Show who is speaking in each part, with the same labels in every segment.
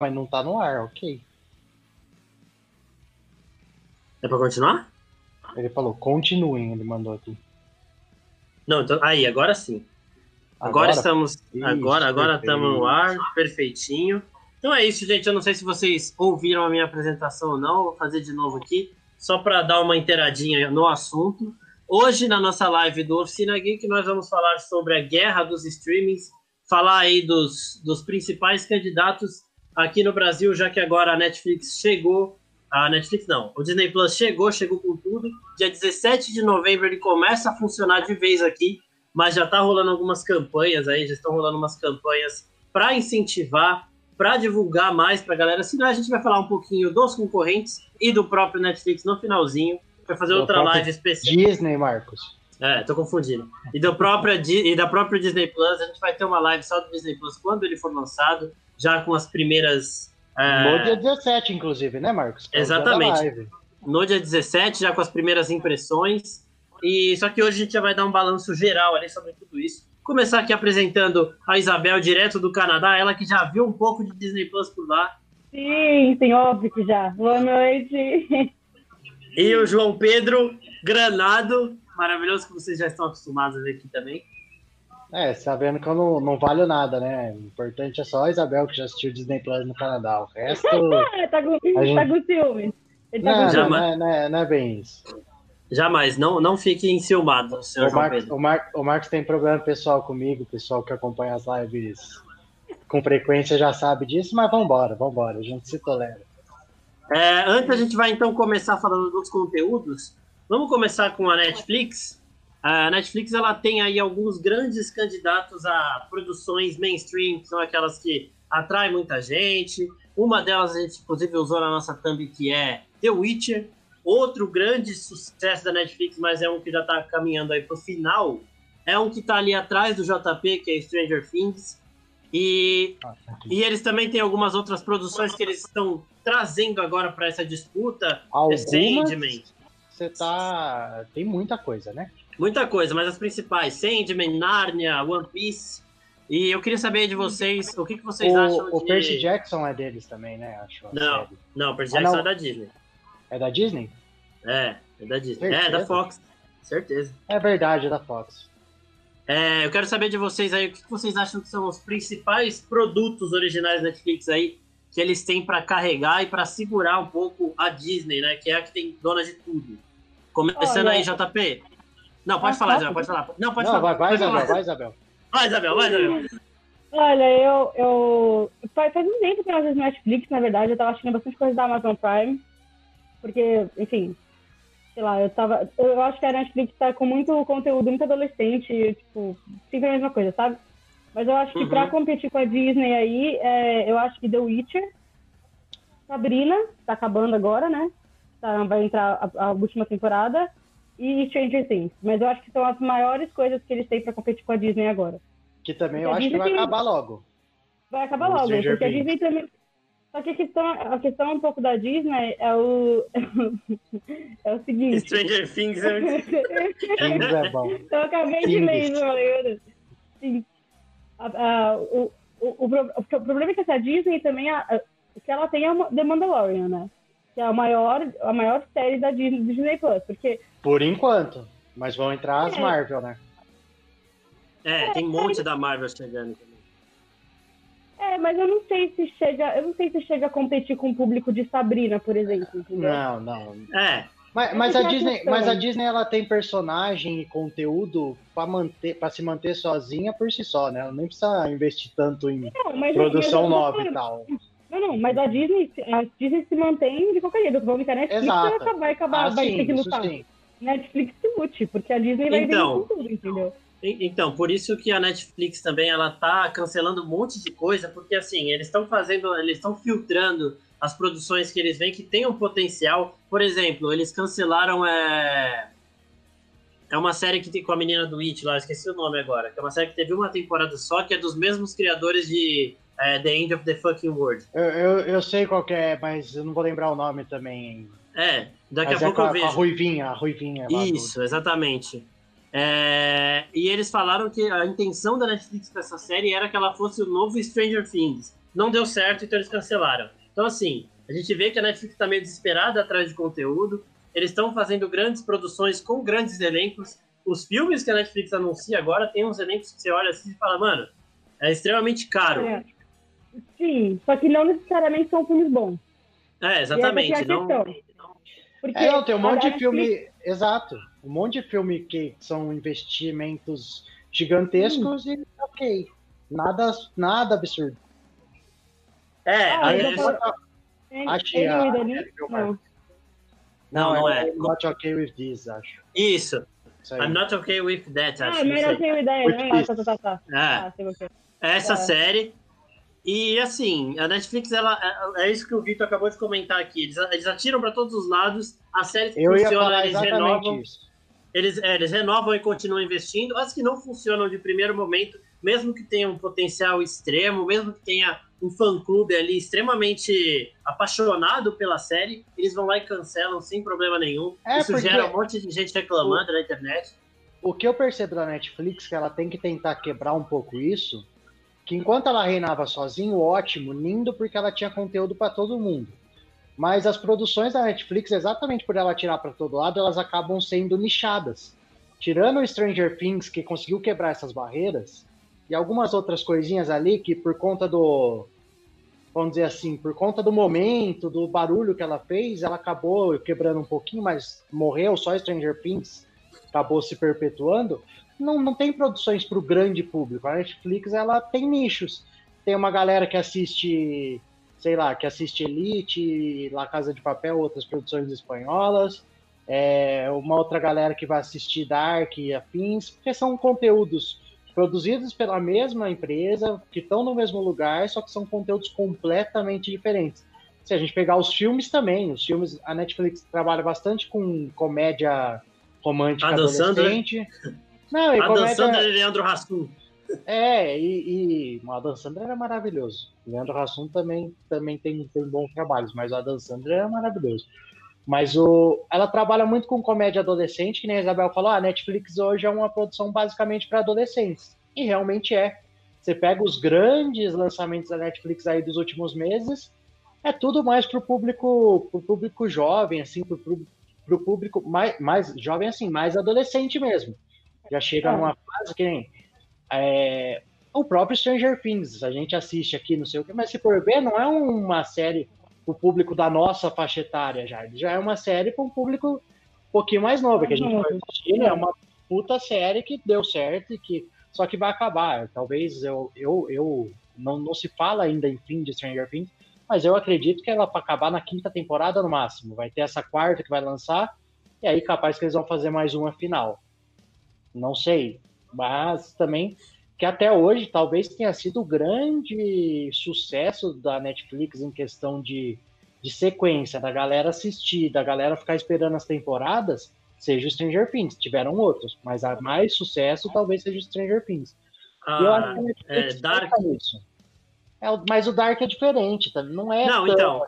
Speaker 1: mas não tá no ar, ok.
Speaker 2: É pra continuar?
Speaker 1: Ele falou, continuem, ele mandou aqui.
Speaker 2: Não, então, aí, agora sim. Agora, agora estamos. Isso, agora agora estamos no ar, perfeitinho. Então é isso, gente. Eu não sei se vocês ouviram a minha apresentação ou não. Vou fazer de novo aqui, só para dar uma inteiradinha no assunto. Hoje, na nossa live do Oficina Geek, nós vamos falar sobre a guerra dos streamings, falar aí dos, dos principais candidatos aqui no Brasil, já que agora a Netflix chegou. A Netflix não, o Disney Plus chegou, chegou com tudo. Dia 17 de novembro ele começa a funcionar de vez aqui, mas já tá rolando algumas campanhas aí, já estão rolando umas campanhas para incentivar, para divulgar mais para a galera. Senão a gente vai falar um pouquinho dos concorrentes e do próprio Netflix no finalzinho. Vai fazer do outra live especial.
Speaker 1: Disney, Marcos.
Speaker 2: É, tô confundindo. E, do próprio, e da própria Disney Plus, a gente vai ter uma live só do Disney Plus quando ele for lançado, já com as primeiras.
Speaker 1: É... No dia 17, inclusive, né, Marcos?
Speaker 2: É Exatamente. No dia 17, já com as primeiras impressões. E só que hoje a gente já vai dar um balanço geral ali sobre tudo isso. Começar aqui apresentando a Isabel, direto do Canadá, ela que já viu um pouco de Disney Plus por lá.
Speaker 3: Sim, sim, óbvio que já. Boa noite.
Speaker 2: E o João Pedro Granado, maravilhoso que vocês já estão acostumados a ver aqui também.
Speaker 1: É, sabendo que eu não, não valho nada, né? O importante é só a Isabel que já assistiu Disney Plus no Canadá. O resto.
Speaker 3: tá, com, gente... tá com ciúme.
Speaker 1: Ele tá não, com não, é, não, é, não é bem isso.
Speaker 2: Jamais, não, não fique enciumado, senhor
Speaker 1: o Marcos, o, Mar, o Marcos tem problema pessoal comigo, o pessoal que acompanha as lives com frequência já sabe disso, mas vambora, vambora, a gente se tolera.
Speaker 2: É, antes a gente vai então começar falando dos conteúdos. Vamos começar com a Netflix. A Netflix ela tem aí alguns grandes candidatos a produções mainstream, que são aquelas que atraem muita gente. Uma delas a gente inclusive usou na nossa thumb que é The Witcher. Outro grande sucesso da Netflix, mas é um que já está caminhando aí para o final, é um que está ali atrás do JP, que é Stranger Things. E, ah, e eles também têm algumas outras produções que eles estão trazendo agora para essa disputa. É
Speaker 1: algumas, Sandman. Você tá. Tem muita coisa, né?
Speaker 2: Muita coisa, mas as principais: Sandman, Narnia, One Piece. E eu queria saber de vocês o que, que vocês
Speaker 1: o,
Speaker 2: acham
Speaker 1: o
Speaker 2: de.
Speaker 1: O Percy Jackson é deles também, né? Acho.
Speaker 2: Não, série. não, o Percy Jackson ah, não. é da Disney.
Speaker 1: É da Disney?
Speaker 2: É, é da Disney. Certeza? É, da Fox. Certeza.
Speaker 1: É verdade, é da Fox.
Speaker 2: É, eu quero saber de vocês aí, o que vocês acham que são os principais produtos originais da Netflix aí que eles têm para carregar e para segurar um pouco a Disney, né? Que é a que tem dona de tudo. Começando Olha, aí, JP. Não, pode falar, Isabel, pode falar. Não, pode
Speaker 1: não,
Speaker 2: falar.
Speaker 1: Vai, vai, Isabel, vai, Isabel.
Speaker 2: Vai, Isabel, vai, Isabel.
Speaker 3: Olha, eu, eu. Faz, faz um tempo que eu assisto Netflix, na verdade. Eu tava assistindo bastante coisa da Amazon Prime. Porque, enfim, sei lá, eu tava. Eu acho que a Netflix tá com muito conteúdo, muito adolescente, tipo, sempre a mesma coisa, sabe? Mas eu acho que uhum. pra competir com a Disney aí, é, eu acho que The Witcher, Sabrina, tá acabando agora, né? Tá, vai entrar a, a, última temporada, e Stranger Things. Mas eu acho que são as maiores coisas que eles têm pra competir com a Disney agora.
Speaker 1: Que também porque eu acho que vai tem... acabar logo.
Speaker 3: Vai acabar logo, Stranger porque Things. a Disney também só que a questão, a questão um pouco da Disney é o, é o seguinte.
Speaker 2: Stranger Things é,
Speaker 1: Things é bom.
Speaker 3: Eu acabei Things. de ler isso, Sim. A, a, o, o, o, o, problema é que essa Disney também, a, o que ela tem é The Mandalorian, né? Que é a maior, a maior série da Disney, do Disney Plus. Porque...
Speaker 1: Por enquanto. Mas vão entrar as é. Marvel, né?
Speaker 2: É, é tem um monte da Marvel chegando.
Speaker 3: É, mas eu não sei se chega, eu não sei se chega a competir com o público de Sabrina, por exemplo. Entendeu?
Speaker 1: Não, não.
Speaker 2: É.
Speaker 1: Mas, mas a Disney, mas a Disney ela tem personagem e conteúdo para manter, para se manter sozinha por si só, né? Ela nem precisa investir tanto em não, produção nova e tal.
Speaker 3: Não, não, mas a Disney, a Disney se mantém de qualquer jeito. Vamos ficar Netflix Exato. vai acabar, ah, vai sim, ter que lutar. Netflix se lute, porque a Disney vai então, com tudo, entendeu?
Speaker 2: Então, por isso que a Netflix também ela tá cancelando um monte de coisa, porque assim, eles estão fazendo, eles estão filtrando as produções que eles veem que tem um potencial. Por exemplo, eles cancelaram é é uma série que tem com a menina do It lá, esqueci o nome agora, que é uma série que teve uma temporada só, que é dos mesmos criadores de é, The End of the Fucking World.
Speaker 1: Eu, eu, eu, sei qual é, mas eu não vou lembrar o nome também.
Speaker 2: É, daqui mas a é pouco
Speaker 1: a,
Speaker 2: eu vejo.
Speaker 1: A Ruivinha, a Ruivinha.
Speaker 2: Isso, exatamente. É, e eles falaram que a intenção da Netflix com essa série era que ela fosse o novo Stranger Things. não deu certo, então eles cancelaram. Então, assim, a gente vê que a Netflix está meio desesperada atrás de conteúdo. Eles estão fazendo grandes produções com grandes elencos. Os filmes que a Netflix anuncia agora tem uns elencos que você olha assim e fala, mano, é extremamente caro. É.
Speaker 3: Sim, só que não necessariamente são filmes bons.
Speaker 2: É, exatamente. É não...
Speaker 1: Porque é, não, tem um monte de filme. Exato. Um monte de filme que são investimentos gigantescos hum. e ok. Nada, nada absurdo.
Speaker 2: É, ah, aí
Speaker 1: eles... Achei a...
Speaker 2: Não, não, não é.
Speaker 1: I'm not okay with this, acho.
Speaker 2: Isso. I'm not okay with that,
Speaker 3: acho. Ah, I'm not okay with that. Ah, tá, tá, tá. tá.
Speaker 2: Ah, essa é. série e assim, a Netflix, ela, é, é isso que o Vitor acabou de comentar aqui. Eles, eles atiram para todos os lados, a série que
Speaker 1: Eu funciona, eles renovam.
Speaker 2: Eles, é, eles renovam e continuam investindo. As que não funcionam de primeiro momento, mesmo que tenha um potencial extremo, mesmo que tenha um fã-clube ali extremamente apaixonado pela série, eles vão lá e cancelam sem problema nenhum. É Isso gera um monte de gente reclamando o, na internet.
Speaker 1: O que eu percebo da Netflix é que ela tem que tentar quebrar um pouco isso, que enquanto ela reinava sozinho, ótimo, lindo, porque ela tinha conteúdo para todo mundo. Mas as produções da Netflix, exatamente por ela tirar para todo lado, elas acabam sendo nichadas. Tirando o Stranger Things, que conseguiu quebrar essas barreiras, e algumas outras coisinhas ali que, por conta do. Vamos dizer assim, por conta do momento, do barulho que ela fez, ela acabou quebrando um pouquinho, mas morreu só Stranger Things, acabou se perpetuando não, não tem produções para o grande público. A Netflix ela tem nichos. Tem uma galera que assiste, sei lá, que assiste Elite, La Casa de Papel, outras produções espanholas. É, uma outra galera que vai assistir Dark e afins, porque são conteúdos produzidos pela mesma empresa, que estão no mesmo lugar, só que são conteúdos completamente diferentes. Se a gente pegar os filmes também, os filmes, a Netflix trabalha bastante com comédia romântica adolescente.
Speaker 2: Não, e Adam Sandler e Leandro Hassum.
Speaker 1: É, e, e o Adam Sandler era maravilhoso. O Leandro Hassum também, também tem, tem bons trabalhos, mas o Adam Sandler é maravilhoso. Mas o, ela trabalha muito com comédia adolescente, que nem a Isabel falou, ah, a Netflix hoje é uma produção basicamente para adolescentes. E realmente é. Você pega os grandes lançamentos da Netflix aí dos últimos meses, é tudo mais pro público, pro público jovem, assim, pro, pro, pro público mais, mais jovem, assim, mais adolescente mesmo. Já chega é. numa fase que nem é, o próprio Stranger Things. A gente assiste aqui, não sei o que, mas se for ver, não é uma série para o público da nossa faixa etária já. Já é uma série para um público um pouquinho mais novo, que a gente vai assistir, É uma puta série que deu certo e que só que vai acabar. Talvez eu, eu, eu não, não se fala ainda em fim de Stranger Things, mas eu acredito que ela vai acabar na quinta temporada no máximo. Vai ter essa quarta que vai lançar, e aí capaz que eles vão fazer mais uma final. Não sei. Mas também que até hoje talvez tenha sido o grande sucesso da Netflix em questão de, de sequência, da galera assistir, da galera ficar esperando as temporadas, seja o Stranger Things. Tiveram outros, mas a mais sucesso talvez seja o Stranger Things.
Speaker 2: Ah, eu acho que a Netflix é, Dark...
Speaker 1: isso. É, mas o Dark é diferente, tá? não é
Speaker 2: Não, tão... então,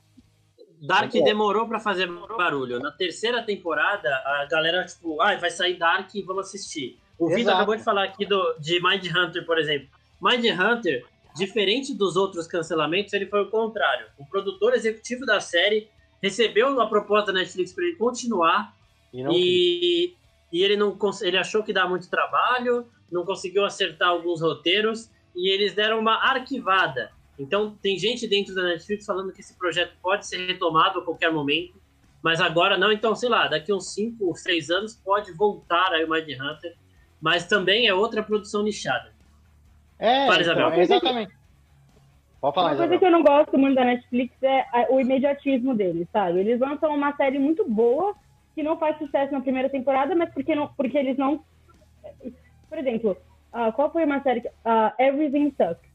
Speaker 2: Dark é. demorou para fazer barulho. Na terceira temporada, a galera, tipo, ah, vai sair Dark e vamos assistir. O Vitor acabou de falar aqui do, de Mind Hunter, por exemplo. Mind Hunter, diferente dos outros cancelamentos, ele foi o contrário. O produtor executivo da série recebeu a proposta da Netflix para ele continuar e, e, e, ele não ele achou que dá muito trabalho, não conseguiu acertar alguns roteiros e eles deram uma arquivada. Então, tem gente dentro da Netflix falando que esse projeto pode ser retomado a qualquer momento, mas agora não. Então, sei lá, daqui uns 5 ou 6 anos pode voltar aí o Mind Hunter, mas também é outra produção nichada.
Speaker 1: É, Fala, então, exatamente.
Speaker 3: Pode falar, uma coisa que eu não gosto muito da Netflix é o imediatismo deles, sabe? Eles lançam uma série muito boa que não faz sucesso na primeira temporada, mas porque, não, porque eles não. Por exemplo, uh, qual foi uma série? Uh, Everything Sucks.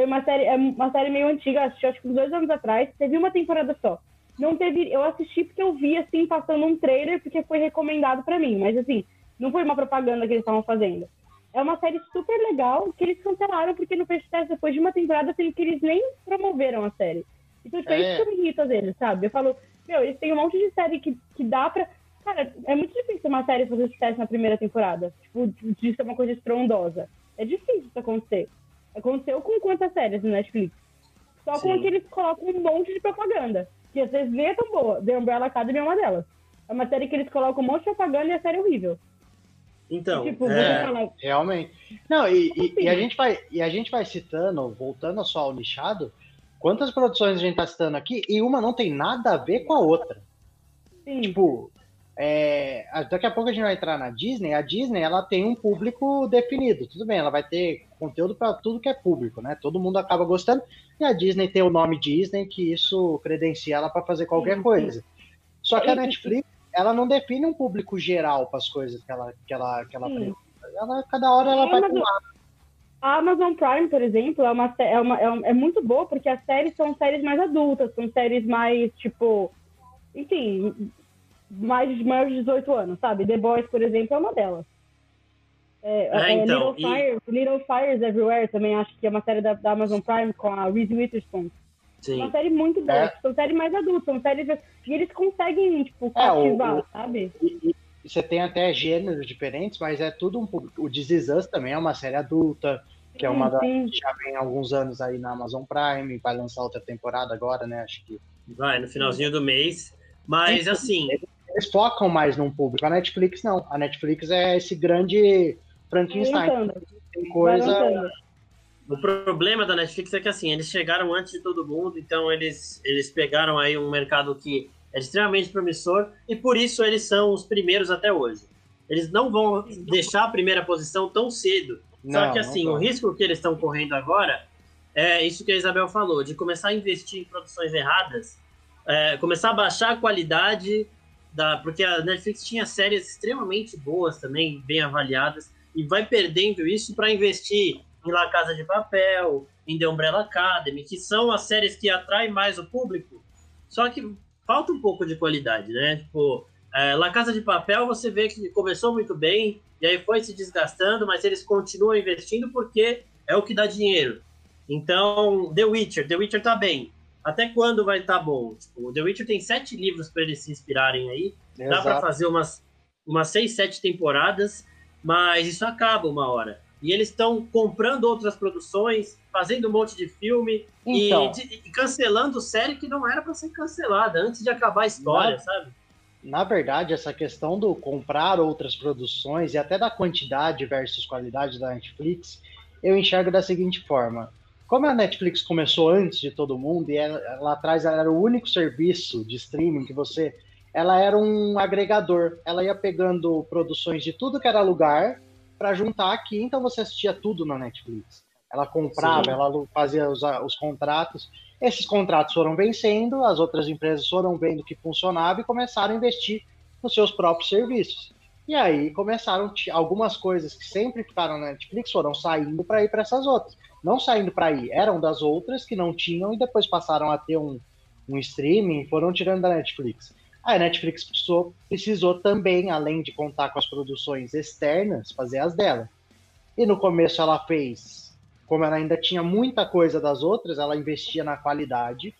Speaker 3: Foi uma série, é uma série meio antiga, acho, acho que uns dois anos atrás. Teve uma temporada só. Não teve. Eu assisti porque eu vi, assim, passando um trailer, porque foi recomendado para mim. Mas, assim, não foi uma propaganda que eles estavam fazendo. É uma série super legal que eles cancelaram porque não fez sucesso depois de uma temporada, sendo que eles nem promoveram a série. Então, tipo, é, é isso que me irrita deles, sabe? Eu falo, meu, eles têm um monte de série que, que dá pra. Cara, é muito difícil uma série fazer sucesso na primeira temporada. Tipo, de ser uma coisa estrondosa. É difícil isso acontecer. Aconteceu com quantas séries no Netflix? Só Sim. com que eles colocam um monte de propaganda. Que vocês veem é tão boa. The Umbrella Academy é uma delas. É uma série que eles colocam um monte de propaganda e a série é horrível.
Speaker 1: Então, tipo, é, falar... realmente. Não, e, e, e, a gente vai, e a gente vai citando, voltando só ao lixado, quantas produções a gente tá citando aqui, e uma não tem nada a ver com a outra. Sim. Tipo, é, daqui a pouco a gente vai entrar na Disney. A Disney ela tem um público definido. Tudo bem, ela vai ter conteúdo para tudo que é público, né? Todo mundo acaba gostando. E a Disney tem o nome Disney, que isso credencia ela para fazer qualquer coisa. Só que a Netflix ela não define um público geral para as coisas que ela que ela que ela, ela cada hora ela vai
Speaker 3: Amazon, a Amazon Prime, por exemplo, é uma, é, uma, é, é muito boa porque as séries são séries mais adultas, são séries mais tipo, enfim, mais maiores de 18 anos, sabe? The Boys, por exemplo, é uma delas. É, é, é então, Little, e... Fires, Little Fires Everywhere também acho que é uma série da, da Amazon Prime com a Reese Witherspoon. Sim. Uma série muito boa. É. São séries mais adultas, são séries que eles conseguem, tipo, cativar, é, o, sabe?
Speaker 1: E, e, você tem até gêneros diferentes, mas é tudo um O This Is Us também é uma série adulta, que sim, é uma das que já vem há alguns anos aí na Amazon Prime, vai lançar outra temporada agora, né? Acho que.
Speaker 2: Vai, no finalzinho do mês. Mas assim.
Speaker 1: Eles focam mais num público. A Netflix não. A Netflix é esse grande Frankenstein. Tem coisa.
Speaker 2: O problema da Netflix é que assim, eles chegaram antes de todo mundo, então eles, eles pegaram aí um mercado que é extremamente promissor e por isso eles são os primeiros até hoje. Eles não vão deixar a primeira posição tão cedo. Não, Só que assim, o risco que eles estão correndo agora é isso que a Isabel falou, de começar a investir em produções erradas, é, começar a baixar a qualidade da, porque a Netflix tinha séries extremamente boas também, bem avaliadas, e vai perdendo isso para investir em La Casa de Papel, em The Umbrella Academy, que são as séries que atraem mais o público, só que falta um pouco de qualidade, né? Tipo, é, La Casa de Papel você vê que começou muito bem, e aí foi se desgastando, mas eles continuam investindo porque é o que dá dinheiro. Então, The Witcher, The Witcher tá bem. Até quando vai estar tá bom? Tipo, The Witcher tem sete livros para eles se inspirarem aí. Exato. Dá para fazer umas, umas seis, sete temporadas, mas isso acaba uma hora. E eles estão comprando outras produções, fazendo um monte de filme então, e, de, e, cancelando série que não era para ser cancelada antes de acabar a história, na, sabe?
Speaker 1: Na verdade, essa questão do comprar outras produções e até da quantidade versus qualidade da Netflix, eu enxergo da seguinte forma. Como a Netflix começou antes de todo mundo e ela, lá atrás ela era o único serviço de streaming que você ela era um agregador. Ela ia pegando produções de tudo que era lugar para juntar aqui, então você assistia tudo na Netflix. Ela comprava, Sim. ela fazia os, os contratos. Esses contratos foram vencendo, as outras empresas foram vendo que funcionava e começaram a investir nos seus próprios serviços. E aí começaram algumas coisas que sempre ficaram na Netflix foram saindo para ir para essas outras. Não saindo para ir, eram das outras que não tinham e depois passaram a ter um, um streaming, foram tirando da Netflix. A Netflix precisou, precisou também, além de contar com as produções externas, fazer as dela. E no começo ela fez, como ela ainda tinha muita coisa das outras, ela investia na qualidade,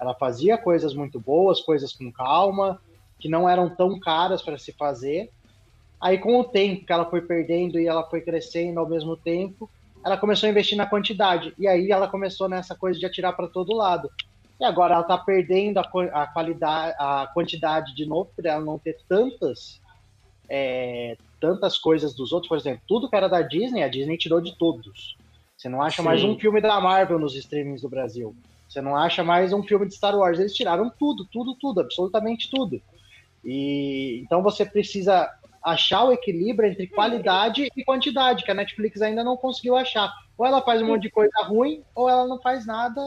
Speaker 1: ela fazia coisas muito boas, coisas com calma, que não eram tão caras para se fazer. Aí, com o tempo que ela foi perdendo e ela foi crescendo ao mesmo tempo, ela começou a investir na quantidade. E aí ela começou nessa coisa de atirar para todo lado. E agora ela está perdendo a, a, qualidade, a quantidade de novo, por ela não ter tantas, é, tantas coisas dos outros. Por exemplo, tudo que era da Disney, a Disney tirou de todos. Você não acha Sim. mais um filme da Marvel nos streamings do Brasil. Você não acha mais um filme de Star Wars. Eles tiraram tudo, tudo, tudo, absolutamente tudo. E então você precisa achar o equilíbrio entre qualidade e quantidade, que a Netflix ainda não conseguiu achar. Ou ela faz um monte de coisa ruim, ou ela não faz nada,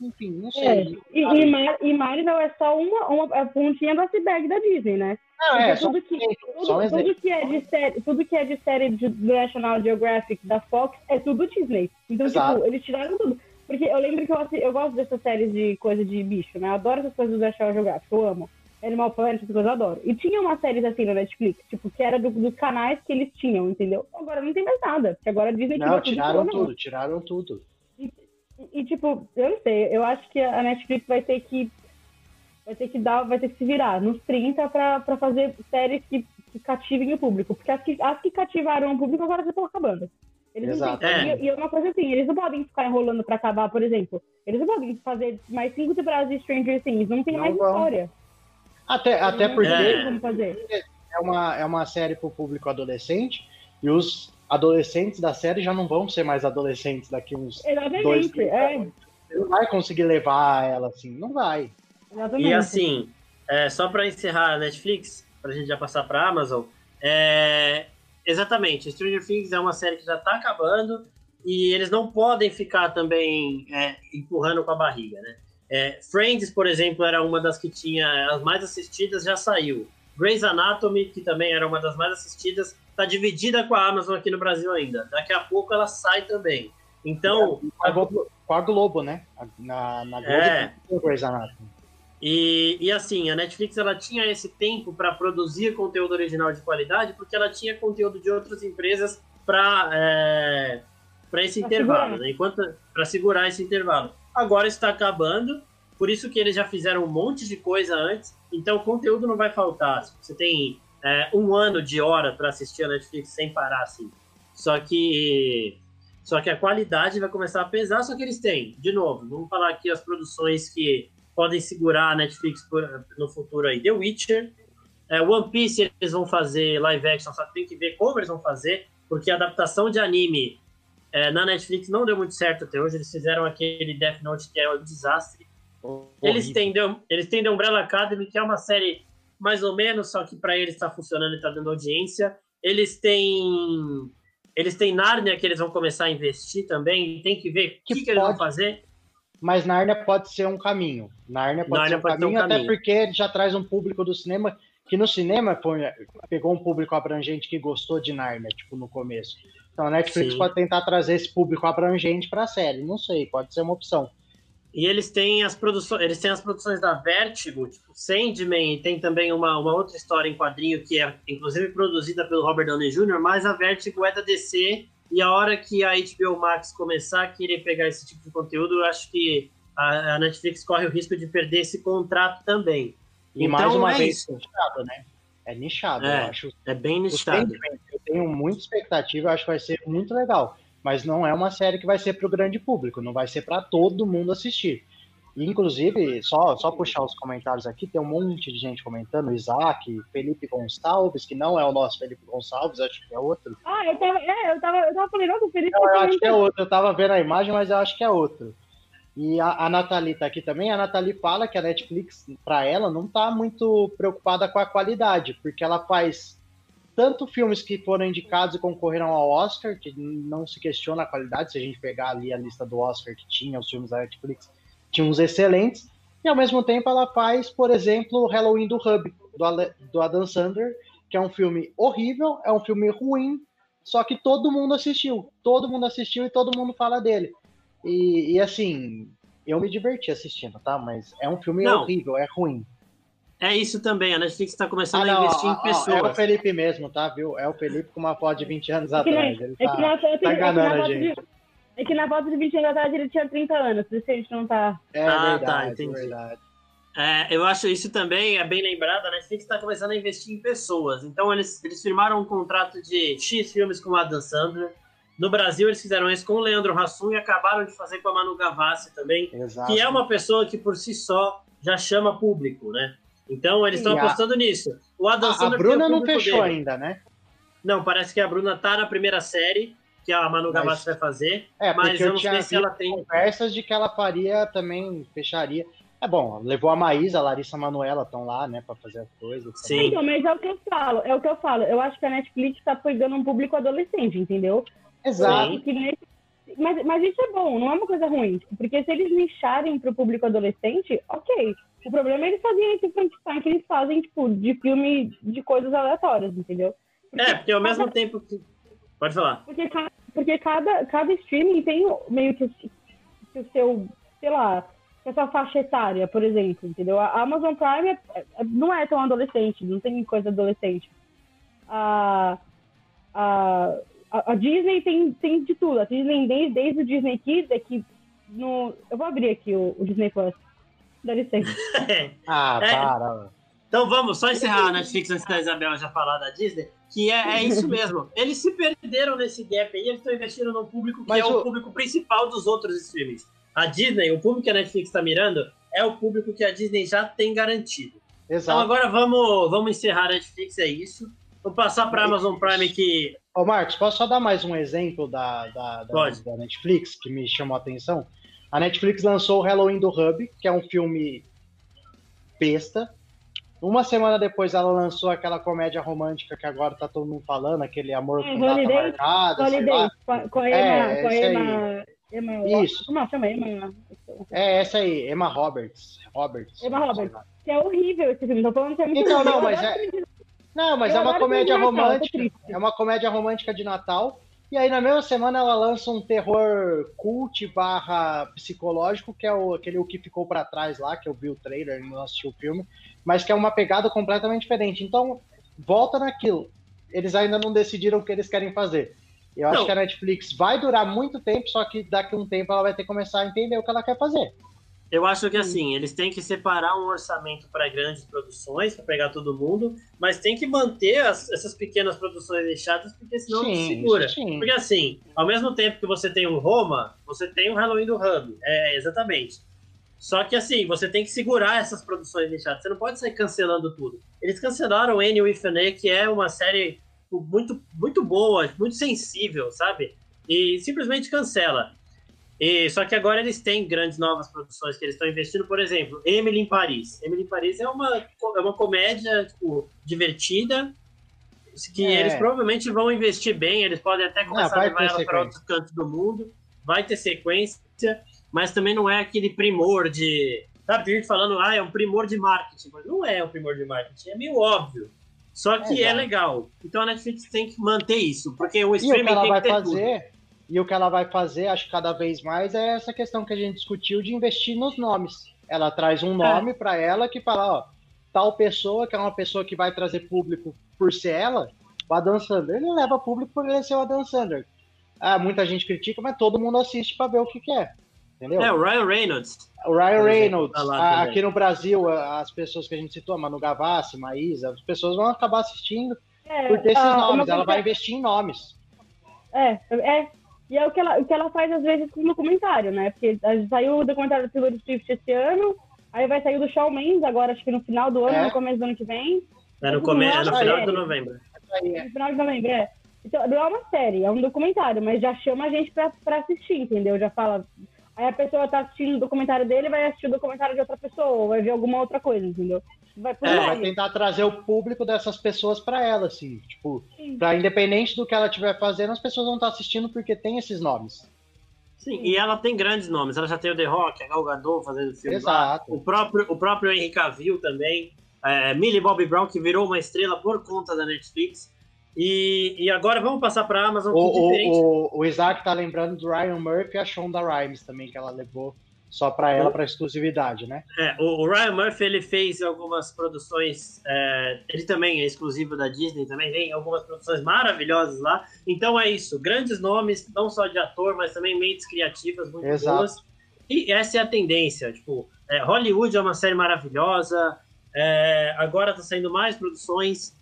Speaker 1: enfim, não sei. É.
Speaker 3: E, e, Mar e Marvel é só uma, uma pontinha do iceberg da Disney, né?
Speaker 1: Não, é,
Speaker 3: tudo, que, tudo, um tudo, que é de série, tudo que é de série do National Geographic, da Fox, é tudo Disney. Então, tipo, Exato. tipo, eles tiraram tudo. Porque eu lembro que eu, eu gosto dessas séries de coisa de bicho, né? Eu adoro essas coisas do National Geographic, eu amo. Animal Planet, essas coisas eu adoro. E tinha uma série assim na Netflix, tipo, que era do, dos canais que eles tinham, entendeu? Agora não tem mais nada, porque agora Disney
Speaker 1: Não, tiraram tudo, tudo tiraram tudo.
Speaker 3: E, e, tipo, eu não sei, eu acho que a Netflix vai ter que vai ter que dar, vai ter que se virar nos 30 pra, pra fazer séries que, que cativem o público. Porque as que, as que cativaram o público agora já estão acabando. Eles Exato. Não têm, é. E, é uma coisa assim, eles não podem ficar enrolando pra acabar, por exemplo. Eles não podem fazer mais cinco temporadas de Stranger Things, não tem não mais vão. história.
Speaker 1: Até, até porque é. é, uma, é uma série pro público adolescente e os adolescentes da série já não vão ser mais adolescentes daqui uns Exatamente, dois, três é. Você não vai conseguir levar ela assim, não vai.
Speaker 2: Exatamente. E assim, é, só para encerrar a Netflix, para a gente já passar para Amazon, é, exatamente, Stranger Things é uma série que já está acabando e eles não podem ficar também é, empurrando com a barriga, né? É, Friends, por exemplo, era uma das que tinha as mais assistidas, já saiu. Grey's Anatomy, que também era uma das mais assistidas, está dividida com a Amazon aqui no Brasil ainda. Daqui a pouco ela sai também. Então.
Speaker 1: É, com a Globo, né? Na, na Globo é. Grey's Anatomy.
Speaker 2: E, e assim, a Netflix ela tinha esse tempo para produzir conteúdo original de qualidade, porque ela tinha conteúdo de outras empresas para é, esse pra intervalo, segurar. né? Enquanto para segurar esse intervalo. Agora está acabando, por isso que eles já fizeram um monte de coisa antes, então o conteúdo não vai faltar. Você tem é, um ano de hora para assistir a Netflix sem parar, assim. Só que só que a qualidade vai começar a pesar, só que eles têm, de novo, vamos falar aqui as produções que podem segurar a Netflix no futuro aí. The Witcher, é, One Piece eles vão fazer live action, só tem que ver como eles vão fazer, porque a adaptação de anime é, na Netflix não deu muito certo até hoje. Eles fizeram aquele Death Note que é um desastre. eles têm, eles têm The Umbrella Academy, que é uma série mais ou menos, só que para eles está funcionando e está dando audiência. Eles têm eles têm Narnia que eles vão começar a investir também. Tem que ver o que, que, que eles vão fazer.
Speaker 1: Mas Narnia pode ser um caminho. Narnia pode Narnia ser um, pode caminho, um caminho, até porque já traz um público do cinema que no cinema pegou um público abrangente que gostou de Narnia, tipo, no começo. Então a Netflix Sim. pode tentar trazer esse público abrangente para a série. Não sei, pode ser uma opção.
Speaker 2: E eles têm as produções, eles têm as produções da Vertigo, tipo Sandman, e tem também uma, uma outra história em quadrinho que é inclusive produzida pelo Robert Downey Jr., mas a Vertigo é da DC, e a hora que a HBO Max começar a querer pegar esse tipo de conteúdo, eu acho que a, a Netflix corre o risco de perder esse contrato também.
Speaker 1: E então, mais uma é vez, nichado, né? É nichado,
Speaker 2: é,
Speaker 1: eu acho.
Speaker 2: É bem nichado.
Speaker 1: Eu tenho muita expectativa, eu acho que vai ser muito legal mas não é uma série que vai ser para o grande público, não vai ser para todo mundo assistir. E, inclusive, só, só puxar os comentários aqui, tem um monte de gente comentando, Isaac, Felipe Gonçalves, que não é o nosso Felipe Gonçalves, acho que é outro.
Speaker 3: Ah, eu tava, é, eu tava, eu tava falando, não, o Felipe
Speaker 1: não, eu acho que é outro, eu tava vendo a imagem, mas eu acho que é outro. E a, a Nathalie tá aqui também, a Nathalie fala que a Netflix, para ela, não tá muito preocupada com a qualidade, porque ela faz tanto filmes que foram indicados e concorreram ao Oscar, que não se questiona a qualidade, se a gente pegar ali a lista do Oscar que tinha, os filmes da Netflix, tinha uns excelentes, e ao mesmo tempo ela faz, por exemplo, Halloween do Hub, do, do Adam Sandler, que é um filme horrível, é um filme ruim, só que todo mundo assistiu, todo mundo assistiu e todo mundo fala dele. E, e assim, eu me diverti assistindo, tá? Mas é um filme não. horrível, é ruim.
Speaker 2: É isso também, a Netflix está começando ah, não, a investir ó, em pessoas.
Speaker 1: é o Felipe mesmo, tá, viu? É o Felipe com uma foto de 20 anos é atrás. Ele é tá, na, tá enganando a gente.
Speaker 3: De, é que na foto de 20 anos atrás ele tinha 30 anos, por isso a gente não tá...
Speaker 1: É ah, tá, verdade, tá, entendi. verdade.
Speaker 2: É, eu acho isso também é bem lembrado, a Netflix está começando a investir em pessoas. Então eles, eles firmaram um contrato de X filmes com o Adam Sandler. No Brasil eles fizeram isso com o Leandro Hassum e acabaram de fazer com a Manu Gavassi também, Exato. que é uma pessoa que por si só já chama público, né? Então eles estão apostando a... nisso.
Speaker 1: O Adam a, a Bruna não fechou dele. ainda, né?
Speaker 2: Não, parece que a Bruna tá na primeira série que a Manu mas... Gavassi vai fazer, é, mas eu, eu não sei se ela tem
Speaker 1: conversas de que ela faria também fecharia. É bom, levou a Maísa, a Larissa Manuela estão lá, né, para fazer as coisas.
Speaker 3: Sim. Então, mas é o que eu falo, é o que eu falo. Eu acho que a Netflix tá pegando um público adolescente, entendeu?
Speaker 1: Exato.
Speaker 3: Mas, mas isso é bom, não é uma coisa ruim. Porque se eles lixarem pro público adolescente, ok. O problema é eles fazerem esse Frankenstein que eles fazem, tipo, de filme de coisas aleatórias, entendeu?
Speaker 2: Porque é, porque ao mesmo tempo que. Pode falar.
Speaker 3: Porque, porque cada, cada streaming tem meio que, que o seu, sei lá, essa faixa etária, por exemplo, entendeu? A Amazon Prime é, é, não é tão adolescente, não tem coisa adolescente. A, a, a, Disney tem, tem de tudo. A Disney, desde, desde o Disney Kids, é que no, eu vou abrir aqui o, o Disney Plus. Dá licença.
Speaker 1: ah, é. para.
Speaker 2: Então vamos só encerrar a Netflix antes da Isabela já falar da Disney, que é, é isso mesmo. Eles se perderam nesse gap aí, eles estão investindo no público que Mas é o... o público principal dos outros streamings. A Disney, o público que a Netflix está mirando, é o público que a Disney já tem garantido. Então, Exato. Então agora vamos, vamos encerrar a Netflix, é isso. Vou passar para a Amazon Prime que.
Speaker 1: Ô, Marcos, posso só dar mais um exemplo da, da, da, da, Netflix que me chamou a atenção? A Netflix lançou o Halloween do Hub, que é um filme besta. Uma semana depois ela lançou aquela comédia romântica que agora tá todo mundo falando, aquele amor
Speaker 3: é, com Holiday, data marcada. Holiday, com a Emma, é, com Emma, Emma,
Speaker 1: Isso. Como chama Emma? É, essa aí, Emma Roberts. Roberts.
Speaker 3: Emma Roberts. Que é horrível esse filme. Tô falando que é muito
Speaker 1: Então, não, mas é. Não, mas eu é uma comédia romântica. É uma comédia romântica de Natal. E aí, na mesma semana, ela lança um terror cult barra psicológico, que é o, aquele o que ficou para trás lá, que eu vi o trailer e não assisti o filme, mas que é uma pegada completamente diferente. Então, volta naquilo. Eles ainda não decidiram o que eles querem fazer. Eu não. acho que a Netflix vai durar muito tempo, só que daqui a um tempo ela vai ter que começar a entender o que ela quer fazer.
Speaker 2: Eu acho que assim, eles têm que separar um orçamento para grandes produções, para pegar todo mundo, mas tem que manter as, essas pequenas produções deixadas, porque senão sim, não segura. Sim. Porque assim, ao mesmo tempo que você tem um Roma, você tem um Halloween do Hub. É, exatamente. Só que assim, você tem que segurar essas produções deixadas. Você não pode sair cancelando tudo. Eles cancelaram Annie an que é uma série muito, muito boa, muito sensível, sabe? E simplesmente cancela. E, só que agora eles têm grandes novas produções que eles estão investindo, por exemplo, Emily em Paris. Emily em Paris é uma, é uma comédia tipo, divertida, que é. eles provavelmente vão investir bem, eles podem até começar não, a levar ela para outros cantos do mundo, vai ter sequência, mas também não é aquele primor de. Sabe, gente falando, ah, é um primor de marketing. Mas não é um primor de marketing, é meio óbvio. Só que é, é legal. Então a Netflix tem que manter isso, porque o streaming
Speaker 1: o
Speaker 2: tem
Speaker 1: que ter fazer, tudo. E o que ela vai fazer, acho que cada vez mais, é essa questão que a gente discutiu de investir nos nomes. Ela traz um nome é. para ela que fala, ó, tal pessoa, que é uma pessoa que vai trazer público por ser ela, o Adam Sandler, ele leva público por ele ser o Adam Sandler. Ah, muita gente critica, mas todo mundo assiste para ver o que quer. Entendeu?
Speaker 2: É, o Ryan Reynolds.
Speaker 1: O Ryan Reynolds. Tá aqui no Brasil, as pessoas que a gente citou, Manu Gavassi, Maísa, as pessoas vão acabar assistindo é, por ter esses uh, nomes. Ela vai investir em nomes.
Speaker 3: É, é, e é o que ela, o que ela faz às vezes com o documentário, né? Porque saiu o documentário do Taylor Swift esse ano, aí vai sair do Shawn Mendes agora, acho que no final do ano, é. no começo do ano que vem.
Speaker 2: É no, come... é no final de novembro.
Speaker 3: No final de novembro, é. Então, não é uma série, é um documentário, mas já chama a gente pra, pra assistir, entendeu? Já fala. Aí a pessoa tá assistindo o documentário dele vai assistir o documentário de outra pessoa, vai ver alguma outra coisa, entendeu?
Speaker 1: Vai, é, vai tentar trazer o público dessas pessoas para ela, assim. Tipo, para independente do que ela estiver fazendo, as pessoas vão estar assistindo porque tem esses nomes.
Speaker 2: Sim, e ela tem grandes nomes. Ela já tem o The Rock, a Gal Gadot fazendo filme
Speaker 1: Exato.
Speaker 2: O próprio, o próprio Henry Cavill também. É, Millie Bobby Brown, que virou uma estrela por conta da Netflix. E, e agora vamos passar para a Amazon.
Speaker 1: O, o, o, Isaac tá lembrando do Ryan Murphy e a Shonda Rhimes também, que ela levou só para ela, para exclusividade, né?
Speaker 2: É, o, o, Ryan Murphy ele fez algumas produções, é, ele também é exclusivo da Disney, também tem algumas produções maravilhosas lá. Então é isso, grandes nomes, não só de ator, mas também mentes criativas muito Exato. boas. E essa é a tendência, tipo, é, Hollywood é uma série maravilhosa, é, agora está saindo mais produções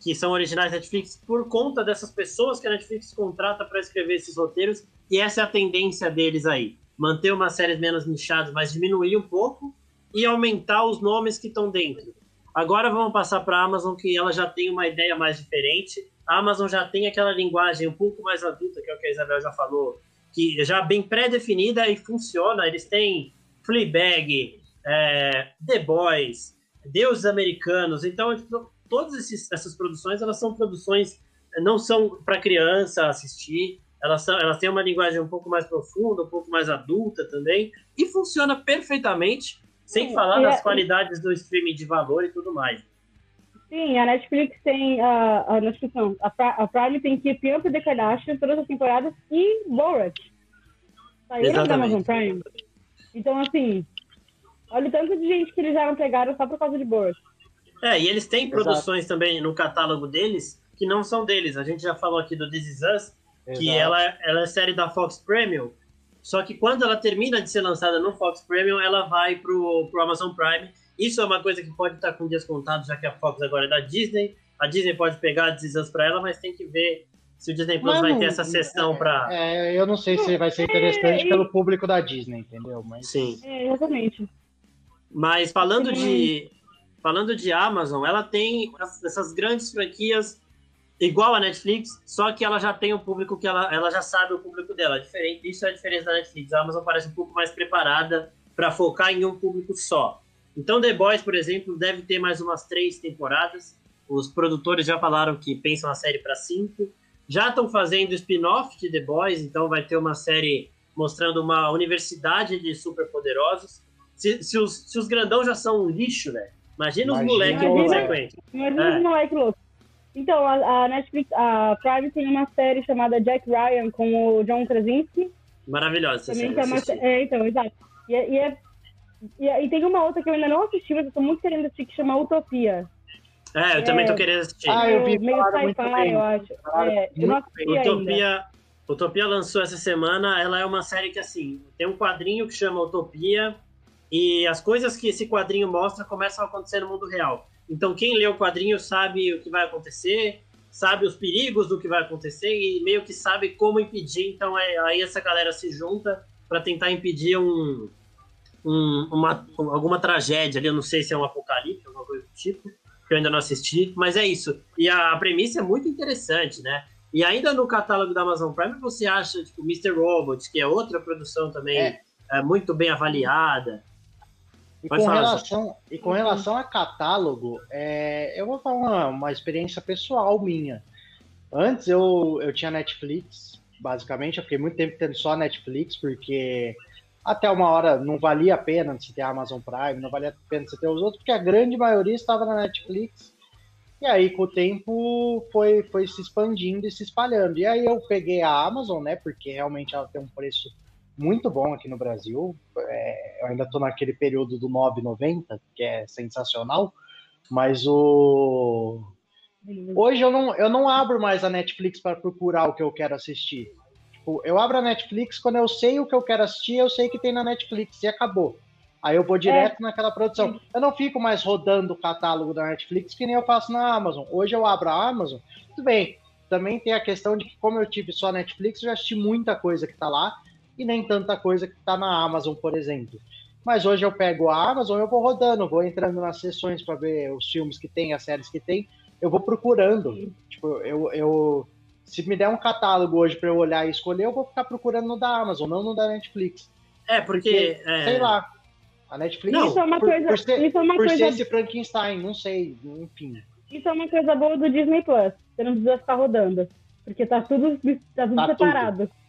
Speaker 2: que são originais da Netflix por conta dessas pessoas que a Netflix contrata para escrever esses roteiros, e essa é a tendência deles aí manter umas séries menos nichadas, mas diminuir um pouco e aumentar os nomes que estão dentro. Agora vamos passar para a Amazon, que ela já tem uma ideia mais diferente. A Amazon já tem aquela linguagem um pouco mais adulta, que é o que a Isabel já falou, que já bem pré-definida e funciona. Eles têm Fleabag, é, The Boys, Deuses Americanos. Então, todas esses, essas produções, elas são produções, não são para criança assistir, elas, são, elas têm uma linguagem um pouco mais profunda, um pouco mais adulta também, e funciona perfeitamente, sem Sim, falar das é, qualidades do streaming de valor e tudo mais.
Speaker 3: Sim, a Netflix tem a, a Netflix não, a, a Prime tem Keep Up the Kardashian, todas as temporadas, e Borat. Saíram da Amazon Prime. Então, assim, olha o tanto de gente que eles já não pegaram só por causa de Borat.
Speaker 2: É, e eles têm Exato. produções também no catálogo deles que não são deles. A gente já falou aqui do This Is Us, que ela, ela é série da Fox Premium, só que quando ela termina de ser lançada no Fox Premium, ela vai pro, pro Amazon Prime Isso é uma coisa que pode estar com dias contados, já que a Fox agora é da Disney. A Disney pode pegar decisões para ela, mas tem que ver se o Disney Plus vai ter essa sessão é, para.
Speaker 1: É, eu não sei se vai ser interessante é, pelo público da Disney, entendeu? Mas...
Speaker 2: Sim.
Speaker 3: É, exatamente.
Speaker 2: Mas falando de, falando de Amazon, ela tem essas grandes franquias igual a Netflix, só que ela já tem o um público que ela, ela já sabe o público dela. Diferente, isso é a diferença da Netflix. A Amazon parece um pouco mais preparada para focar em um público só. Então, The Boys, por exemplo, deve ter mais umas três temporadas. Os produtores já falaram que pensam a série para cinco. Já estão fazendo spin-off de The Boys, então vai ter uma série mostrando uma universidade de superpoderosos. Se, se, os, se os grandão já são um lixo, velho, imagina, imagina os moleques
Speaker 3: consequentes. Imagina é. os moleques loucos. Então, a, a, Netflix, a Prime tem uma série chamada Jack Ryan com o John Krasinski.
Speaker 2: Maravilhosa
Speaker 3: Também série, é, uma, é, então, exato. E, é, e, é, e, é, e, tem uma outra que eu ainda não assisti, mas eu tô muito querendo assistir, que chama Utopia.
Speaker 2: É, eu também tô querendo assistir.
Speaker 1: Ah, eu vi meio sci-fi,
Speaker 3: eu acho. É, eu não
Speaker 2: Utopia,
Speaker 3: ainda.
Speaker 2: Utopia lançou essa semana, ela é uma série que, assim, tem um quadrinho que chama Utopia, e as coisas que esse quadrinho mostra começam a acontecer no mundo real. Então, quem lê o quadrinho sabe o que vai acontecer, sabe os perigos do que vai acontecer e meio que sabe como impedir. Então, é, aí essa galera se junta para tentar impedir um, um, uma, alguma tragédia ali. Eu não sei se é um apocalipse, alguma coisa do tipo, que eu ainda não assisti, mas é isso. E a, a premissa é muito interessante, né? E ainda no catálogo da Amazon Prime você acha, tipo, Mr. Robot, que é outra produção também é. É, muito bem avaliada.
Speaker 1: E com, relação, e com relação a catálogo, é, eu vou falar uma, uma experiência pessoal minha. Antes eu, eu tinha Netflix, basicamente, eu fiquei muito tempo tendo só Netflix, porque até uma hora não valia a pena você ter a Amazon Prime, não valia a pena você ter os outros, porque a grande maioria estava na Netflix. E aí, com o tempo, foi, foi se expandindo e se espalhando. E aí eu peguei a Amazon, né? Porque realmente ela tem um preço muito bom aqui no Brasil. É, eu ainda estou naquele período do 9,90, que é sensacional, mas o. Hoje eu não, eu não abro mais a Netflix para procurar o que eu quero assistir. Tipo, eu abro a Netflix quando eu sei o que eu quero assistir, eu sei que tem na Netflix e acabou. Aí eu vou direto é. naquela produção. Eu não fico mais rodando o catálogo da Netflix que nem eu faço na Amazon. Hoje eu abro a Amazon, tudo bem. Também tem a questão de que, como eu tive só Netflix, eu já assisti muita coisa que tá lá e nem tanta coisa que está na Amazon, por exemplo. Mas hoje eu pego a Amazon, eu vou rodando, vou entrando nas sessões para ver os filmes que tem, as séries que tem, eu vou procurando. Tipo, eu, eu se me der um catálogo hoje para eu olhar e escolher, eu vou ficar procurando no da Amazon, não no da Netflix.
Speaker 2: É, porque. porque é...
Speaker 1: Sei lá. A Netflix.
Speaker 3: Não, isso é uma coisa. Por, ser, isso é uma
Speaker 1: por
Speaker 3: coisa...
Speaker 1: ser esse Frankenstein, não sei, enfim.
Speaker 3: Isso é uma coisa boa do Disney Plus. Você não precisa ficar rodando. Porque tá tudo, tá tudo tá separado. Tudo.